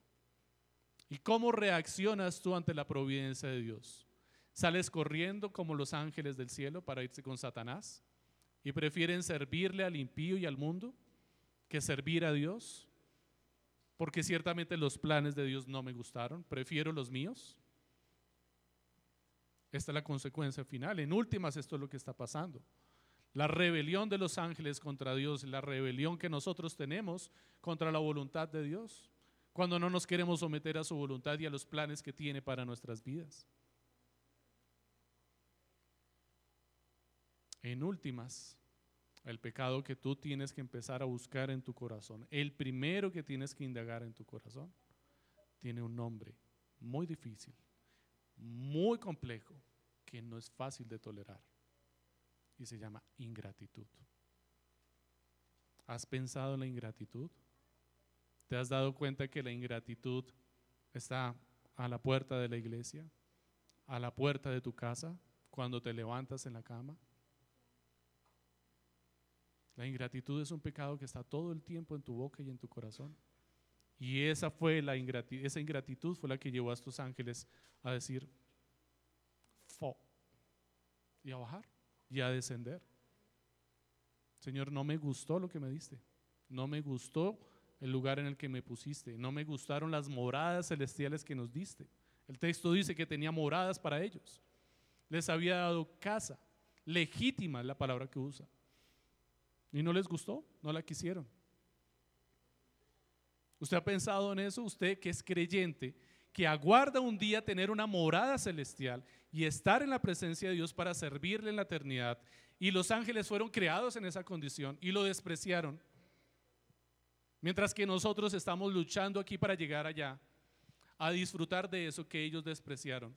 ¿Y cómo reaccionas tú ante la providencia de Dios? ¿Sales corriendo como los ángeles del cielo para irse con Satanás? ¿Y prefieren servirle al impío y al mundo que servir a Dios? Porque ciertamente los planes de Dios no me gustaron, prefiero los míos. Esta es la consecuencia final. En últimas, esto es lo que está pasando. La rebelión de los ángeles contra Dios, la rebelión que nosotros tenemos contra la voluntad de Dios, cuando no nos queremos someter a su voluntad y a los planes que tiene para nuestras vidas. En últimas, el pecado que tú tienes que empezar a buscar en tu corazón, el primero que tienes que indagar en tu corazón, tiene un nombre muy difícil, muy complejo, que no es fácil de tolerar y se llama ingratitud. ¿Has pensado en la ingratitud? ¿Te has dado cuenta que la ingratitud está a la puerta de la iglesia, a la puerta de tu casa, cuando te levantas en la cama? La ingratitud es un pecado que está todo el tiempo en tu boca y en tu corazón. Y esa fue la ingratitud, esa ingratitud fue la que llevó a estos ángeles a decir fo y a bajar y a descender. Señor, no me gustó lo que me diste. No me gustó el lugar en el que me pusiste. No me gustaron las moradas celestiales que nos diste. El texto dice que tenía moradas para ellos. Les había dado casa. Legítima es la palabra que usa. Y no les gustó, no la quisieron. ¿Usted ha pensado en eso? Usted que es creyente, que aguarda un día tener una morada celestial y estar en la presencia de Dios para servirle en la eternidad. Y los ángeles fueron creados en esa condición y lo despreciaron. Mientras que nosotros estamos luchando aquí para llegar allá, a disfrutar de eso que ellos despreciaron.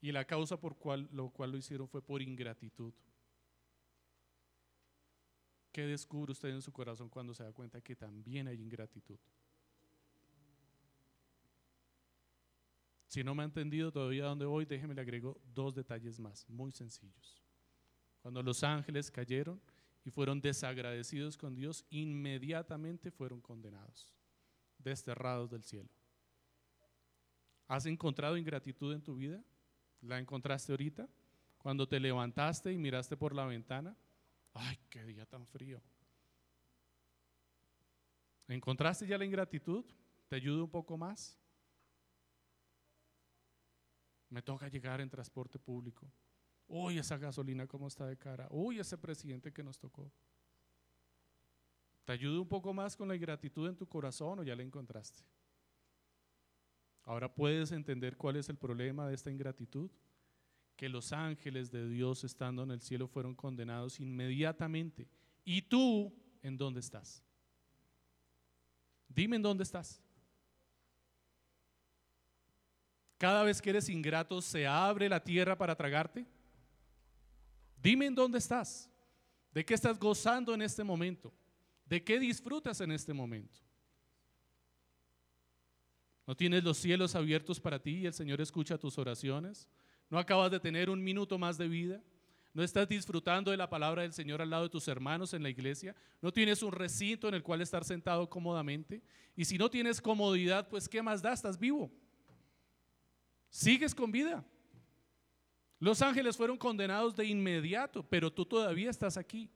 Y la causa por cual, lo cual lo hicieron fue por ingratitud. ¿Qué descubre usted en su corazón cuando se da cuenta que también hay ingratitud? Si no me ha entendido todavía dónde voy, déjeme le agrego dos detalles más, muy sencillos. Cuando los ángeles cayeron y fueron desagradecidos con Dios, inmediatamente fueron condenados, desterrados del cielo. ¿Has encontrado ingratitud en tu vida? ¿La encontraste ahorita? Cuando te levantaste y miraste por la ventana, ay, qué día tan frío. ¿Encontraste ya la ingratitud? ¿Te ayuda un poco más? Me toca llegar en transporte público. Uy, esa gasolina cómo está de cara. Uy, ese presidente que nos tocó. ¿Te ayuda un poco más con la ingratitud en tu corazón o ya la encontraste? Ahora puedes entender cuál es el problema de esta ingratitud. Que los ángeles de Dios estando en el cielo fueron condenados inmediatamente. ¿Y tú en dónde estás? Dime en dónde estás. Cada vez que eres ingrato, ¿se abre la tierra para tragarte? Dime en dónde estás. ¿De qué estás gozando en este momento? ¿De qué disfrutas en este momento? ¿No tienes los cielos abiertos para ti y el Señor escucha tus oraciones? ¿No acabas de tener un minuto más de vida? ¿No estás disfrutando de la palabra del Señor al lado de tus hermanos en la iglesia? ¿No tienes un recinto en el cual estar sentado cómodamente? Y si no tienes comodidad, pues ¿qué más da? Estás vivo. Sigues con vida. Los ángeles fueron condenados de inmediato, pero tú todavía estás aquí.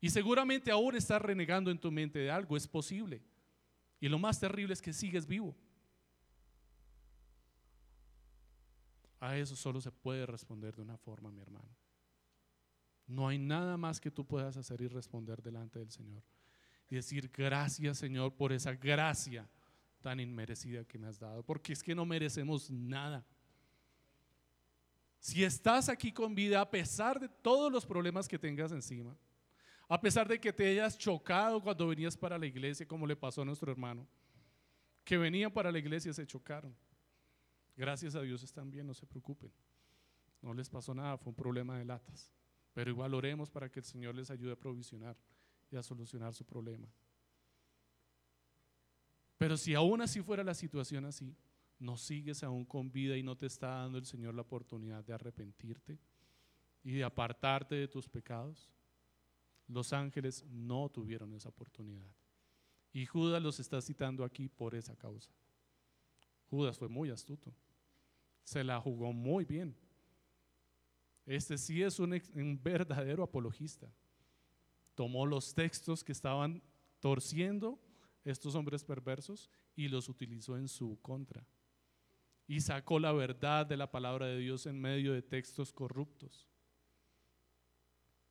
Y seguramente aún estás renegando en tu mente de algo, es posible. Y lo más terrible es que sigues vivo. A eso solo se puede responder de una forma, mi hermano. No hay nada más que tú puedas hacer y responder delante del Señor. Y decir, gracias Señor por esa gracia tan inmerecida que me has dado, porque es que no merecemos nada. Si estás aquí con vida, a pesar de todos los problemas que tengas encima, a pesar de que te hayas chocado cuando venías para la iglesia, como le pasó a nuestro hermano, que venían para la iglesia y se chocaron. Gracias a Dios están bien, no se preocupen. No les pasó nada, fue un problema de latas. Pero igual oremos para que el Señor les ayude a provisionar y a solucionar su problema. Pero si aún así fuera la situación así, no sigues aún con vida y no te está dando el Señor la oportunidad de arrepentirte y de apartarte de tus pecados. Los ángeles no tuvieron esa oportunidad. Y Judas los está citando aquí por esa causa. Judas fue muy astuto. Se la jugó muy bien. Este sí es un, un verdadero apologista. Tomó los textos que estaban torciendo estos hombres perversos y los utilizó en su contra. Y sacó la verdad de la palabra de Dios en medio de textos corruptos.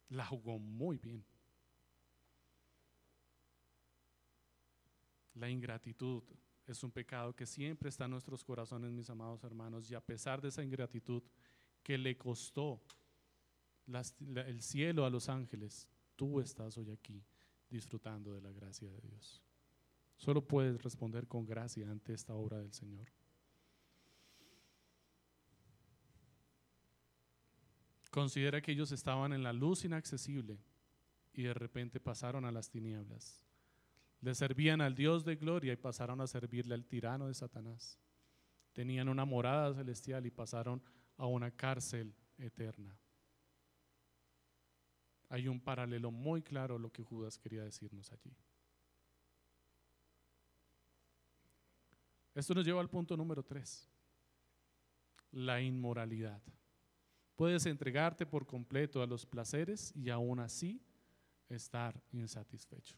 La jugó muy bien. La ingratitud es un pecado que siempre está en nuestros corazones, mis amados hermanos, y a pesar de esa ingratitud que le costó el cielo a los ángeles, tú estás hoy aquí disfrutando de la gracia de Dios. Solo puedes responder con gracia ante esta obra del Señor. Considera que ellos estaban en la luz inaccesible y de repente pasaron a las tinieblas. Le servían al Dios de gloria y pasaron a servirle al tirano de Satanás. Tenían una morada celestial y pasaron a una cárcel eterna. Hay un paralelo muy claro a lo que Judas quería decirnos allí. Esto nos lleva al punto número tres, la inmoralidad. Puedes entregarte por completo a los placeres y aún así estar insatisfecho.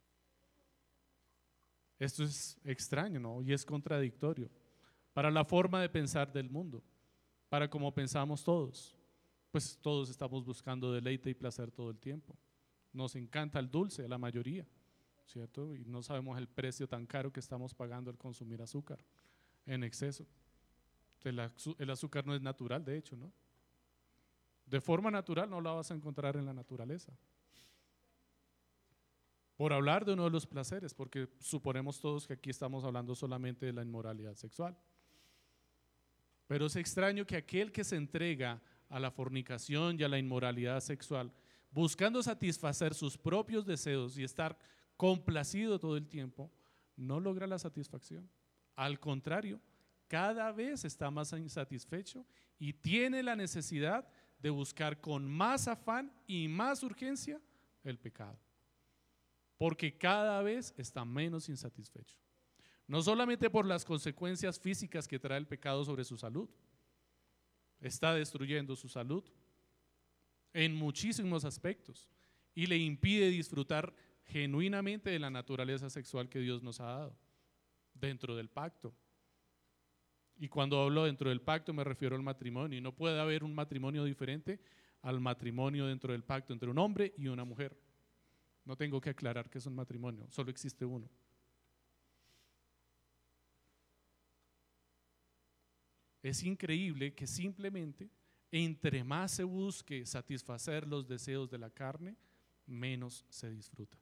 Esto es extraño, ¿no? Y es contradictorio para la forma de pensar del mundo, para cómo pensamos todos. Pues todos estamos buscando deleite y placer todo el tiempo. Nos encanta el dulce, la mayoría, ¿cierto? Y no sabemos el precio tan caro que estamos pagando al consumir azúcar en exceso. El, azúcar no es natural, de hecho, ¿no? De forma natural no la vas a encontrar en la naturaleza. Por hablar de uno de los placeres, porque suponemos todos que aquí estamos hablando solamente de la inmoralidad sexual. Pero es extraño que aquel que se entrega a la fornicación y a la inmoralidad sexual, buscando satisfacer sus propios deseos y estar complacido todo el tiempo, no logra la satisfacción. Al contrario, cada vez está más insatisfecho y tiene la necesidad de buscar con más afán y más urgencia el pecado. Porque cada vez está menos insatisfecho. No solamente por las consecuencias físicas que trae el pecado sobre su salud, está destruyendo su salud en muchísimos aspectos y le impide disfrutar genuinamente de la naturaleza sexual que Dios nos ha dado dentro del pacto. Y cuando hablo dentro del pacto me refiero al matrimonio. Y no puede haber un matrimonio diferente al matrimonio dentro del pacto entre un hombre y una mujer. No tengo que aclarar que es un matrimonio, solo existe uno. Es increíble que simplemente entre más se busque satisfacer los deseos de la carne, menos se disfruta.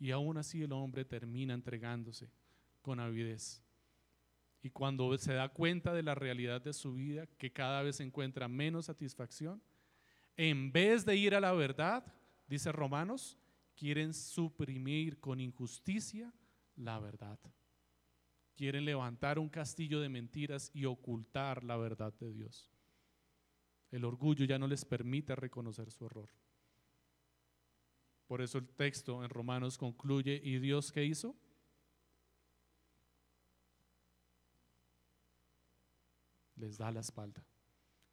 Y aún así el hombre termina entregándose con avidez. Y cuando se da cuenta de la realidad de su vida, que cada vez encuentra menos satisfacción, en vez de ir a la verdad, dice Romanos, quieren suprimir con injusticia la verdad. Quieren levantar un castillo de mentiras y ocultar la verdad de Dios. El orgullo ya no les permite reconocer su error. Por eso el texto en Romanos concluye, ¿y Dios qué hizo? Les da la espalda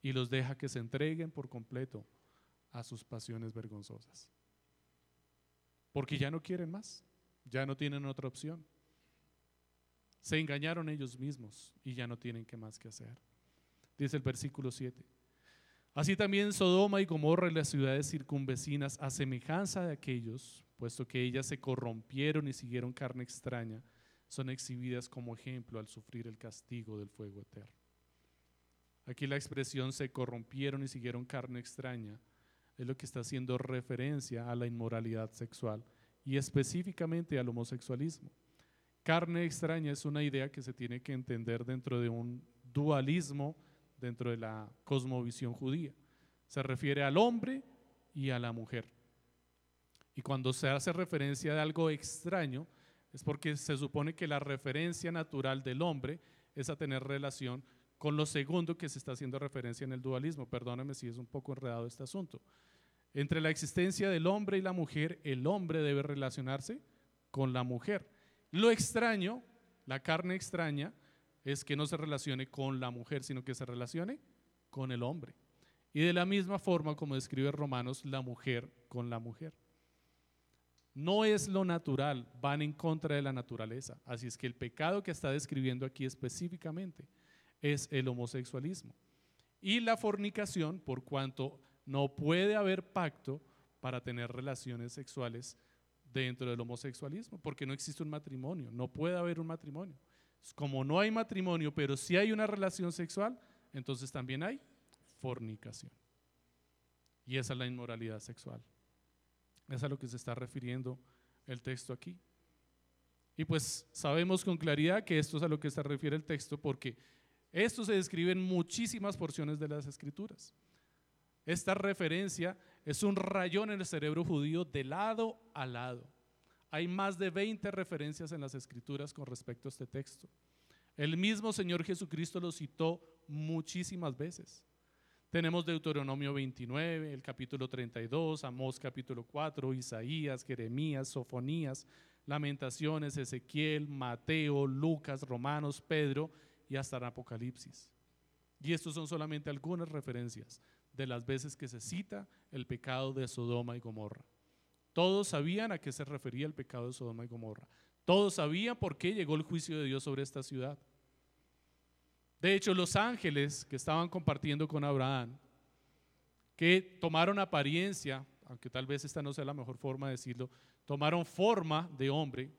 y los deja que se entreguen por completo a sus pasiones vergonzosas. Porque ya no quieren más, ya no tienen otra opción. Se engañaron ellos mismos y ya no tienen qué más que hacer. Dice el versículo 7. Así también Sodoma y Gomorra y las ciudades circunvecinas, a semejanza de aquellos, puesto que ellas se corrompieron y siguieron carne extraña, son exhibidas como ejemplo al sufrir el castigo del fuego eterno. Aquí la expresión se corrompieron y siguieron carne extraña es lo que está haciendo referencia a la inmoralidad sexual y específicamente al homosexualismo. Carne extraña es una idea que se tiene que entender dentro de un dualismo dentro de la cosmovisión judía. Se refiere al hombre y a la mujer. Y cuando se hace referencia de algo extraño, es porque se supone que la referencia natural del hombre es a tener relación con lo segundo que se está haciendo referencia en el dualismo. Perdóname si es un poco enredado este asunto. Entre la existencia del hombre y la mujer, el hombre debe relacionarse con la mujer. Lo extraño, la carne extraña, es que no se relacione con la mujer, sino que se relacione con el hombre. Y de la misma forma, como describe Romanos, la mujer con la mujer. No es lo natural, van en contra de la naturaleza. Así es que el pecado que está describiendo aquí específicamente es el homosexualismo. Y la fornicación, por cuanto no puede haber pacto para tener relaciones sexuales dentro del homosexualismo, porque no existe un matrimonio, no puede haber un matrimonio. Como no hay matrimonio, pero sí hay una relación sexual, entonces también hay fornicación. Y esa es la inmoralidad sexual. Es a lo que se está refiriendo el texto aquí. Y pues sabemos con claridad que esto es a lo que se refiere el texto porque esto se describe en muchísimas porciones de las escrituras. Esta referencia es un rayón en el cerebro judío de lado a lado. Hay más de 20 referencias en las escrituras con respecto a este texto. El mismo Señor Jesucristo lo citó muchísimas veces. Tenemos Deuteronomio 29, el capítulo 32, Amós capítulo 4, Isaías, Jeremías, Sofonías, Lamentaciones, Ezequiel, Mateo, Lucas, Romanos, Pedro y hasta el Apocalipsis. Y estos son solamente algunas referencias de las veces que se cita el pecado de Sodoma y Gomorra. Todos sabían a qué se refería el pecado de Sodoma y Gomorra. Todos sabían por qué llegó el juicio de Dios sobre esta ciudad. De hecho, los ángeles que estaban compartiendo con Abraham, que tomaron apariencia, aunque tal vez esta no sea la mejor forma de decirlo, tomaron forma de hombre,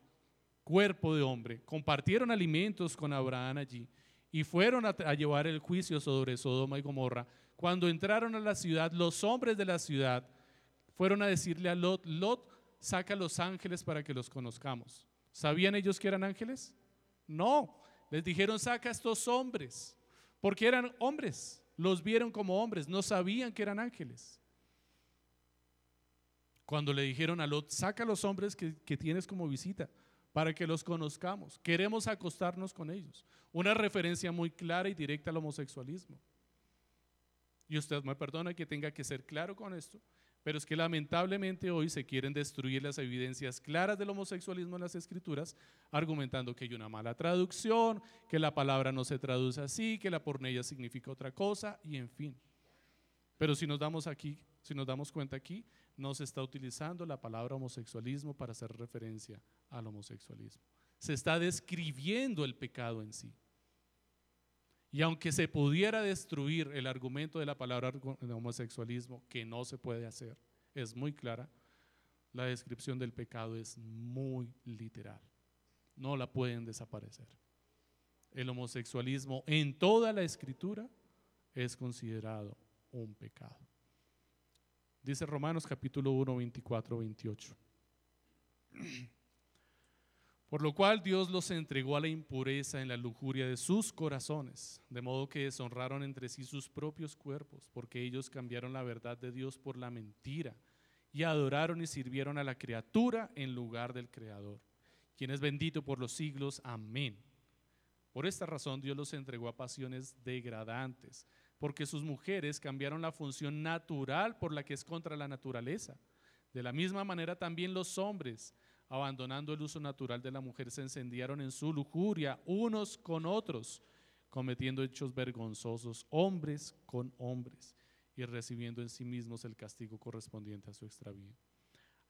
cuerpo de hombre, compartieron alimentos con Abraham allí y fueron a, llevar el juicio sobre Sodoma y Gomorra. Cuando entraron a la ciudad, los hombres de la ciudad fueron a decirle a Lot, Lot, saca los ángeles para que los conozcamos. ¿Sabían ellos que eran ángeles? No, les dijeron, saca estos hombres, porque eran hombres, los vieron como hombres, no sabían que eran ángeles. Cuando le dijeron a Lot, saca los hombres que, que tienes como visita, para que los conozcamos. Queremos acostarnos con ellos. Una referencia muy clara y directa al homosexualismo. Y usted me perdona que tenga que ser claro con esto, pero es que lamentablemente hoy se quieren destruir las evidencias claras del homosexualismo en las escrituras, argumentando que hay una mala traducción, que la palabra no se traduce así, que la pornella significa otra cosa, y en fin. Pero si nos damos aquí, si nos damos cuenta aquí, no se está utilizando la palabra homosexualismo para hacer referencia al homosexualismo. Se está describiendo el pecado en sí. Y aunque se pudiera destruir el argumento de la palabra homosexualismo, que no se puede hacer, es muy clara, la descripción del pecado es muy literal. No la pueden desaparecer. El homosexualismo en toda la escritura es considerado un pecado. Dice Romanos capítulo 1, 24, 28. Por lo cual Dios los entregó a la impureza en la lujuria de sus corazones, de modo que deshonraron entre sí sus propios cuerpos, porque ellos cambiaron la verdad de Dios por la mentira, y adoraron y sirvieron a la criatura en lugar del Creador, quien es bendito por los siglos. Amén. Por esta razón Dios los entregó a pasiones degradantes, porque sus mujeres cambiaron la función natural por la que es contra la naturaleza. De la misma manera también los hombres abandonando el uso natural de la mujer, se encendieron en su lujuria unos con otros, cometiendo hechos vergonzosos, hombres con hombres, y recibiendo en sí mismos el castigo correspondiente a su extravío.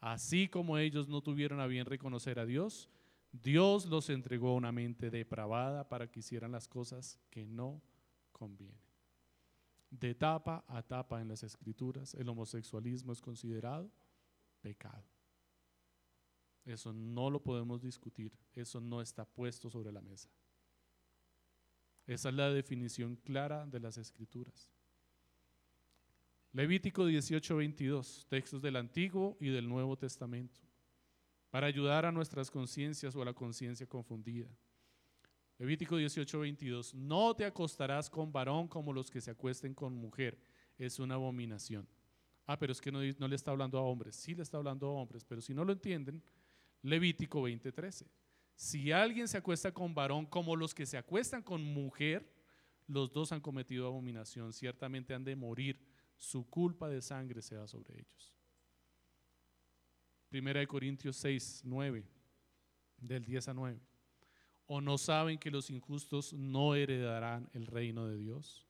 Así como ellos no tuvieron a bien reconocer a Dios, Dios los entregó a una mente depravada para que hicieran las cosas que no convienen. De tapa a tapa en las escrituras, el homosexualismo es considerado pecado. Eso no lo podemos discutir, eso no está puesto sobre la mesa. Esa es la definición clara de las escrituras. Levítico 18, 22, textos del Antiguo y del Nuevo Testamento, para ayudar a nuestras conciencias o a la conciencia confundida. Levítico 18, 22, no te acostarás con varón como los que se acuesten con mujer, es una abominación. Ah, pero es que no, no le está hablando a hombres, sí le está hablando a hombres, pero si no lo entienden, Levítico 20:13. Si alguien se acuesta con varón como los que se acuestan con mujer, los dos han cometido abominación, ciertamente han de morir, su culpa de sangre sea sobre ellos. Primera de Corintios 6, 9, del 10 a 9. ¿O no saben que los injustos no heredarán el reino de Dios?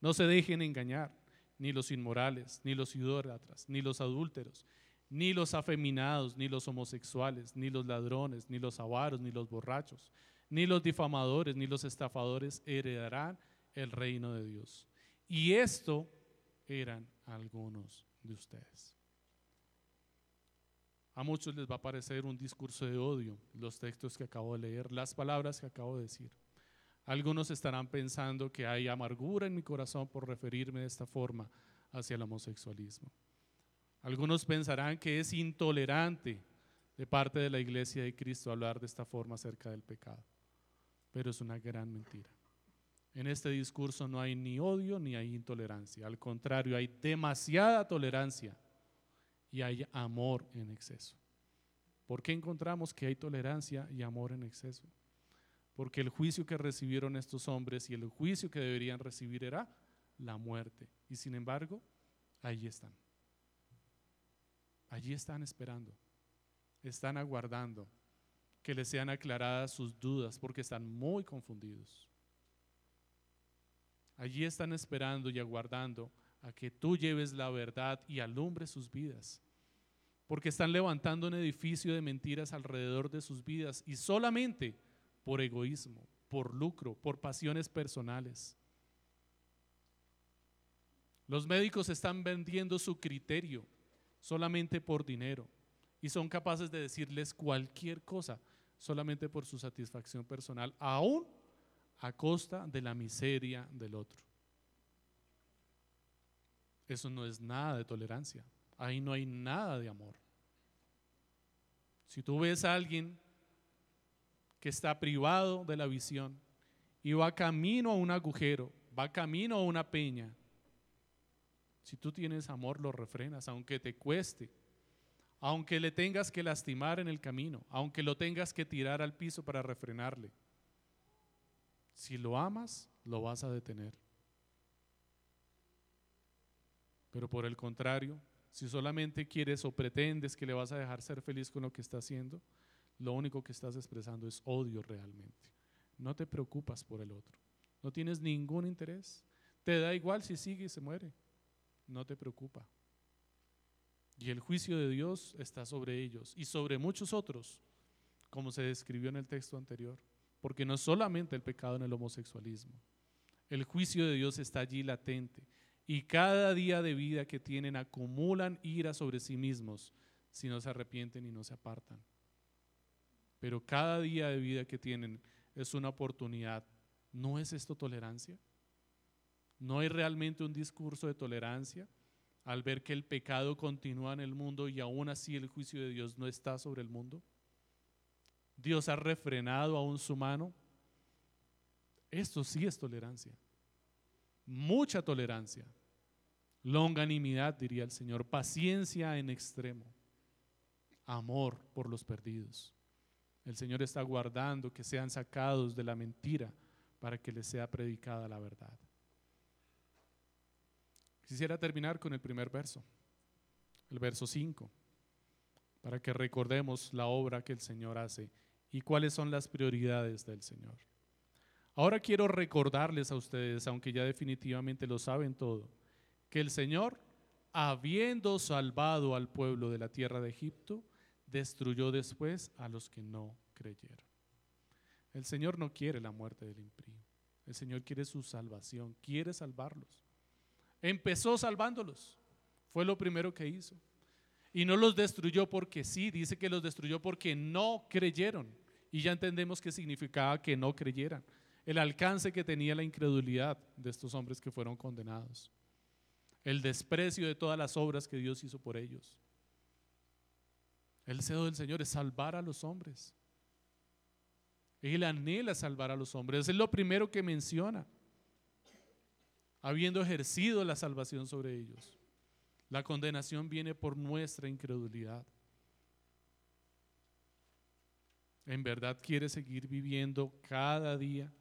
No se dejen engañar, ni los inmorales, ni los idólatras, ni los adúlteros, ni los afeminados, ni los homosexuales, ni los ladrones, ni los avaros, ni los borrachos, ni los difamadores, ni los estafadores heredarán el reino de Dios. Y esto eran algunos de ustedes. A muchos les va a parecer un discurso de odio los textos que acabo de leer, las palabras que acabo de decir. Algunos estarán pensando que hay amargura en mi corazón por referirme de esta forma hacia el homosexualismo. Algunos pensarán que es intolerante de parte de la iglesia de Cristo hablar de esta forma acerca del pecado, pero es una gran mentira. En este discurso no hay ni odio ni hay intolerancia, al contrario, hay demasiada tolerancia y hay amor en exceso. ¿Por qué encontramos que hay tolerancia y amor en exceso? Porque el juicio que recibieron estos hombres y el juicio que deberían recibir era la muerte. Y sin embargo, ahí están. Allí están esperando, están aguardando que les sean aclaradas sus dudas porque están muy confundidos. Allí están esperando y aguardando a que tú lleves la verdad y alumbres sus vidas. Porque están levantando un edificio de mentiras alrededor de sus vidas y solamente por egoísmo, por lucro, por pasiones personales. Los médicos están vendiendo su criterio solamente por dinero y son capaces de decirles cualquier cosa solamente por su satisfacción personal, aún a costa de la miseria del otro. Eso no es nada de tolerancia, ahí no hay nada de amor. Si tú ves a alguien que está privado de la visión y va camino a un agujero, va camino a una peña, si tú tienes amor, lo refrenas, aunque te cueste, aunque le tengas que lastimar en el camino, aunque lo tengas que tirar al piso para refrenarle. Si lo amas, lo vas a detener. Pero por el contrario, si solamente quieres o pretendes que le vas a dejar ser feliz con lo que está haciendo, lo único que estás expresando es odio realmente. No te preocupas por el otro. No tienes ningún interés. Te da igual si sigue y se muere no te preocupa. Y el juicio de Dios está sobre ellos y sobre muchos otros, como se describió en el texto anterior, porque no solamente el pecado en el homosexualismo, el juicio de Dios está allí latente y cada día de vida que tienen acumulan ira sobre sí mismos si no se arrepienten y no se apartan. Pero cada día de vida que tienen es una oportunidad. ¿No es esto tolerancia? ¿No hay realmente un discurso de tolerancia al ver que el pecado continúa en el mundo y aún así el juicio de Dios no está sobre el mundo? Dios ha refrenado aún su mano. Esto sí es tolerancia. Mucha tolerancia. Longanimidad, diría el Señor. Paciencia en extremo. Amor por los perdidos. El Señor está guardando que sean sacados de la mentira para que les sea predicada la verdad. Quisiera terminar con el primer verso, el verso 5, para que recordemos la obra que el Señor hace y cuáles son las prioridades del Señor. Ahora quiero recordarles a ustedes, aunque ya definitivamente lo saben todo, que el Señor, habiendo salvado al pueblo de la tierra de Egipto, destruyó después a los que no creyeron. El Señor no quiere la muerte del impío. El Señor quiere su salvación, quiere salvarlos. Empezó salvándolos. Fue lo primero que hizo. Y no los destruyó porque sí, dice que los destruyó porque no creyeron. Y ya entendemos qué significaba que no creyeran. El alcance que tenía la incredulidad de estos hombres que fueron condenados. El desprecio de todas las obras que Dios hizo por ellos. El deseo del Señor es salvar a los hombres. Él anhela salvar a los hombres. Es lo primero que menciona, habiendo ejercido la salvación sobre ellos. La condenación viene por nuestra incredulidad. En verdad quiere seguir viviendo cada día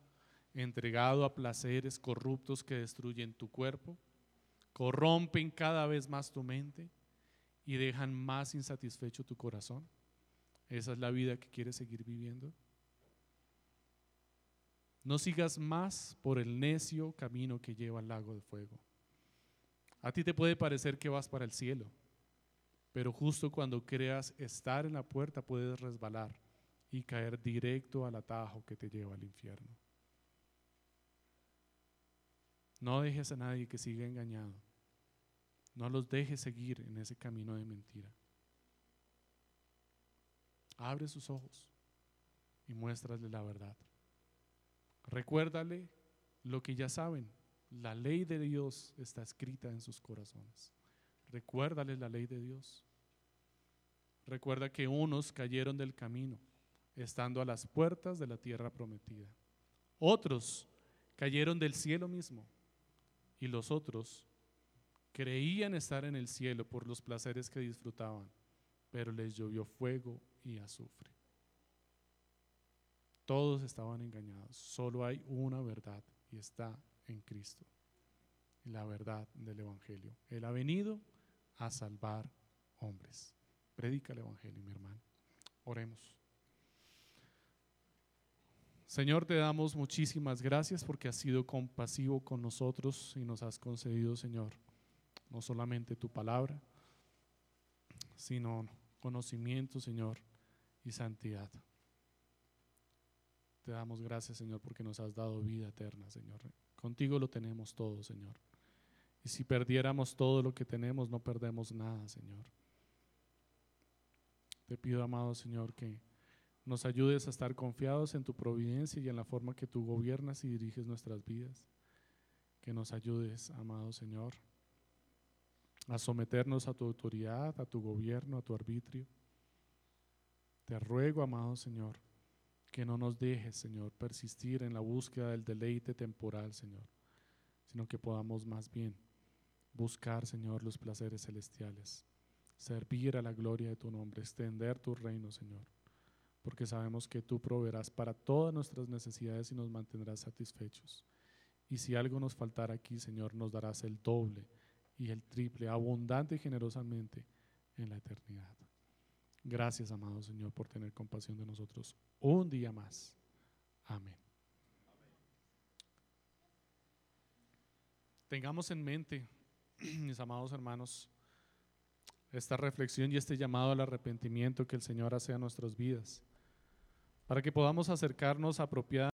entregado a placeres corruptos que destruyen tu cuerpo, corrompen cada vez más tu mente y dejan más insatisfecho tu corazón? ¿Esa es la vida que quieres seguir viviendo? No sigas más por el necio camino que lleva al lago de fuego. A ti te puede parecer que vas para el cielo, pero justo cuando creas estar en la puerta puedes resbalar y caer directo al atajo que te lleva al infierno. No dejes a nadie que siga engañado. No los dejes seguir en ese camino de mentira. Abre sus ojos y muéstrale la verdad. Recuérdale lo que ya saben. La ley de Dios está escrita en sus corazones. Recuérdale la ley de Dios. Recuerda que unos cayeron del camino, estando a las puertas de la tierra prometida. Otros cayeron del cielo mismo y los otros Creían estar en el cielo por los placeres que disfrutaban, pero les llovió fuego y azufre. Todos estaban engañados. Solo hay una verdad y está en Cristo. La verdad del Evangelio. Él ha venido a salvar hombres. Predica el Evangelio, mi hermano. Oremos. Señor, te damos muchísimas gracias porque has sido compasivo con nosotros y nos has concedido, Señor, no solamente tu palabra, sino conocimiento, Señor, y santidad. Te damos gracias, Señor, porque nos has dado vida eterna, Señor. Contigo lo tenemos todo, Señor. Y si perdiéramos todo lo que tenemos, no perdemos nada, Señor. Te pido, amado Señor, que nos ayudes a estar confiados en tu providencia y en la forma que tú gobiernas y diriges nuestras vidas. Que nos ayudes, amado Señor, a someternos a tu autoridad, a tu gobierno, a tu arbitrio. Te ruego, amado Señor, que no nos dejes, Señor, persistir en la búsqueda del deleite temporal, Señor, sino que podamos más bien buscar, Señor, los placeres celestiales, servir a la gloria de tu nombre, extender tu reino, Señor, porque sabemos que tú proveerás para todas nuestras necesidades y nos mantendrás satisfechos. Y si algo nos faltara aquí, Señor, nos darás el doble y el triple, abundante y generosamente en la eternidad. Gracias, amado Señor, por tener compasión de nosotros un día más. Amén. Tengamos en mente, mis amados hermanos, esta reflexión y este llamado al arrepentimiento que el Señor hace a nuestras vidas, para que podamos acercarnos apropiadamente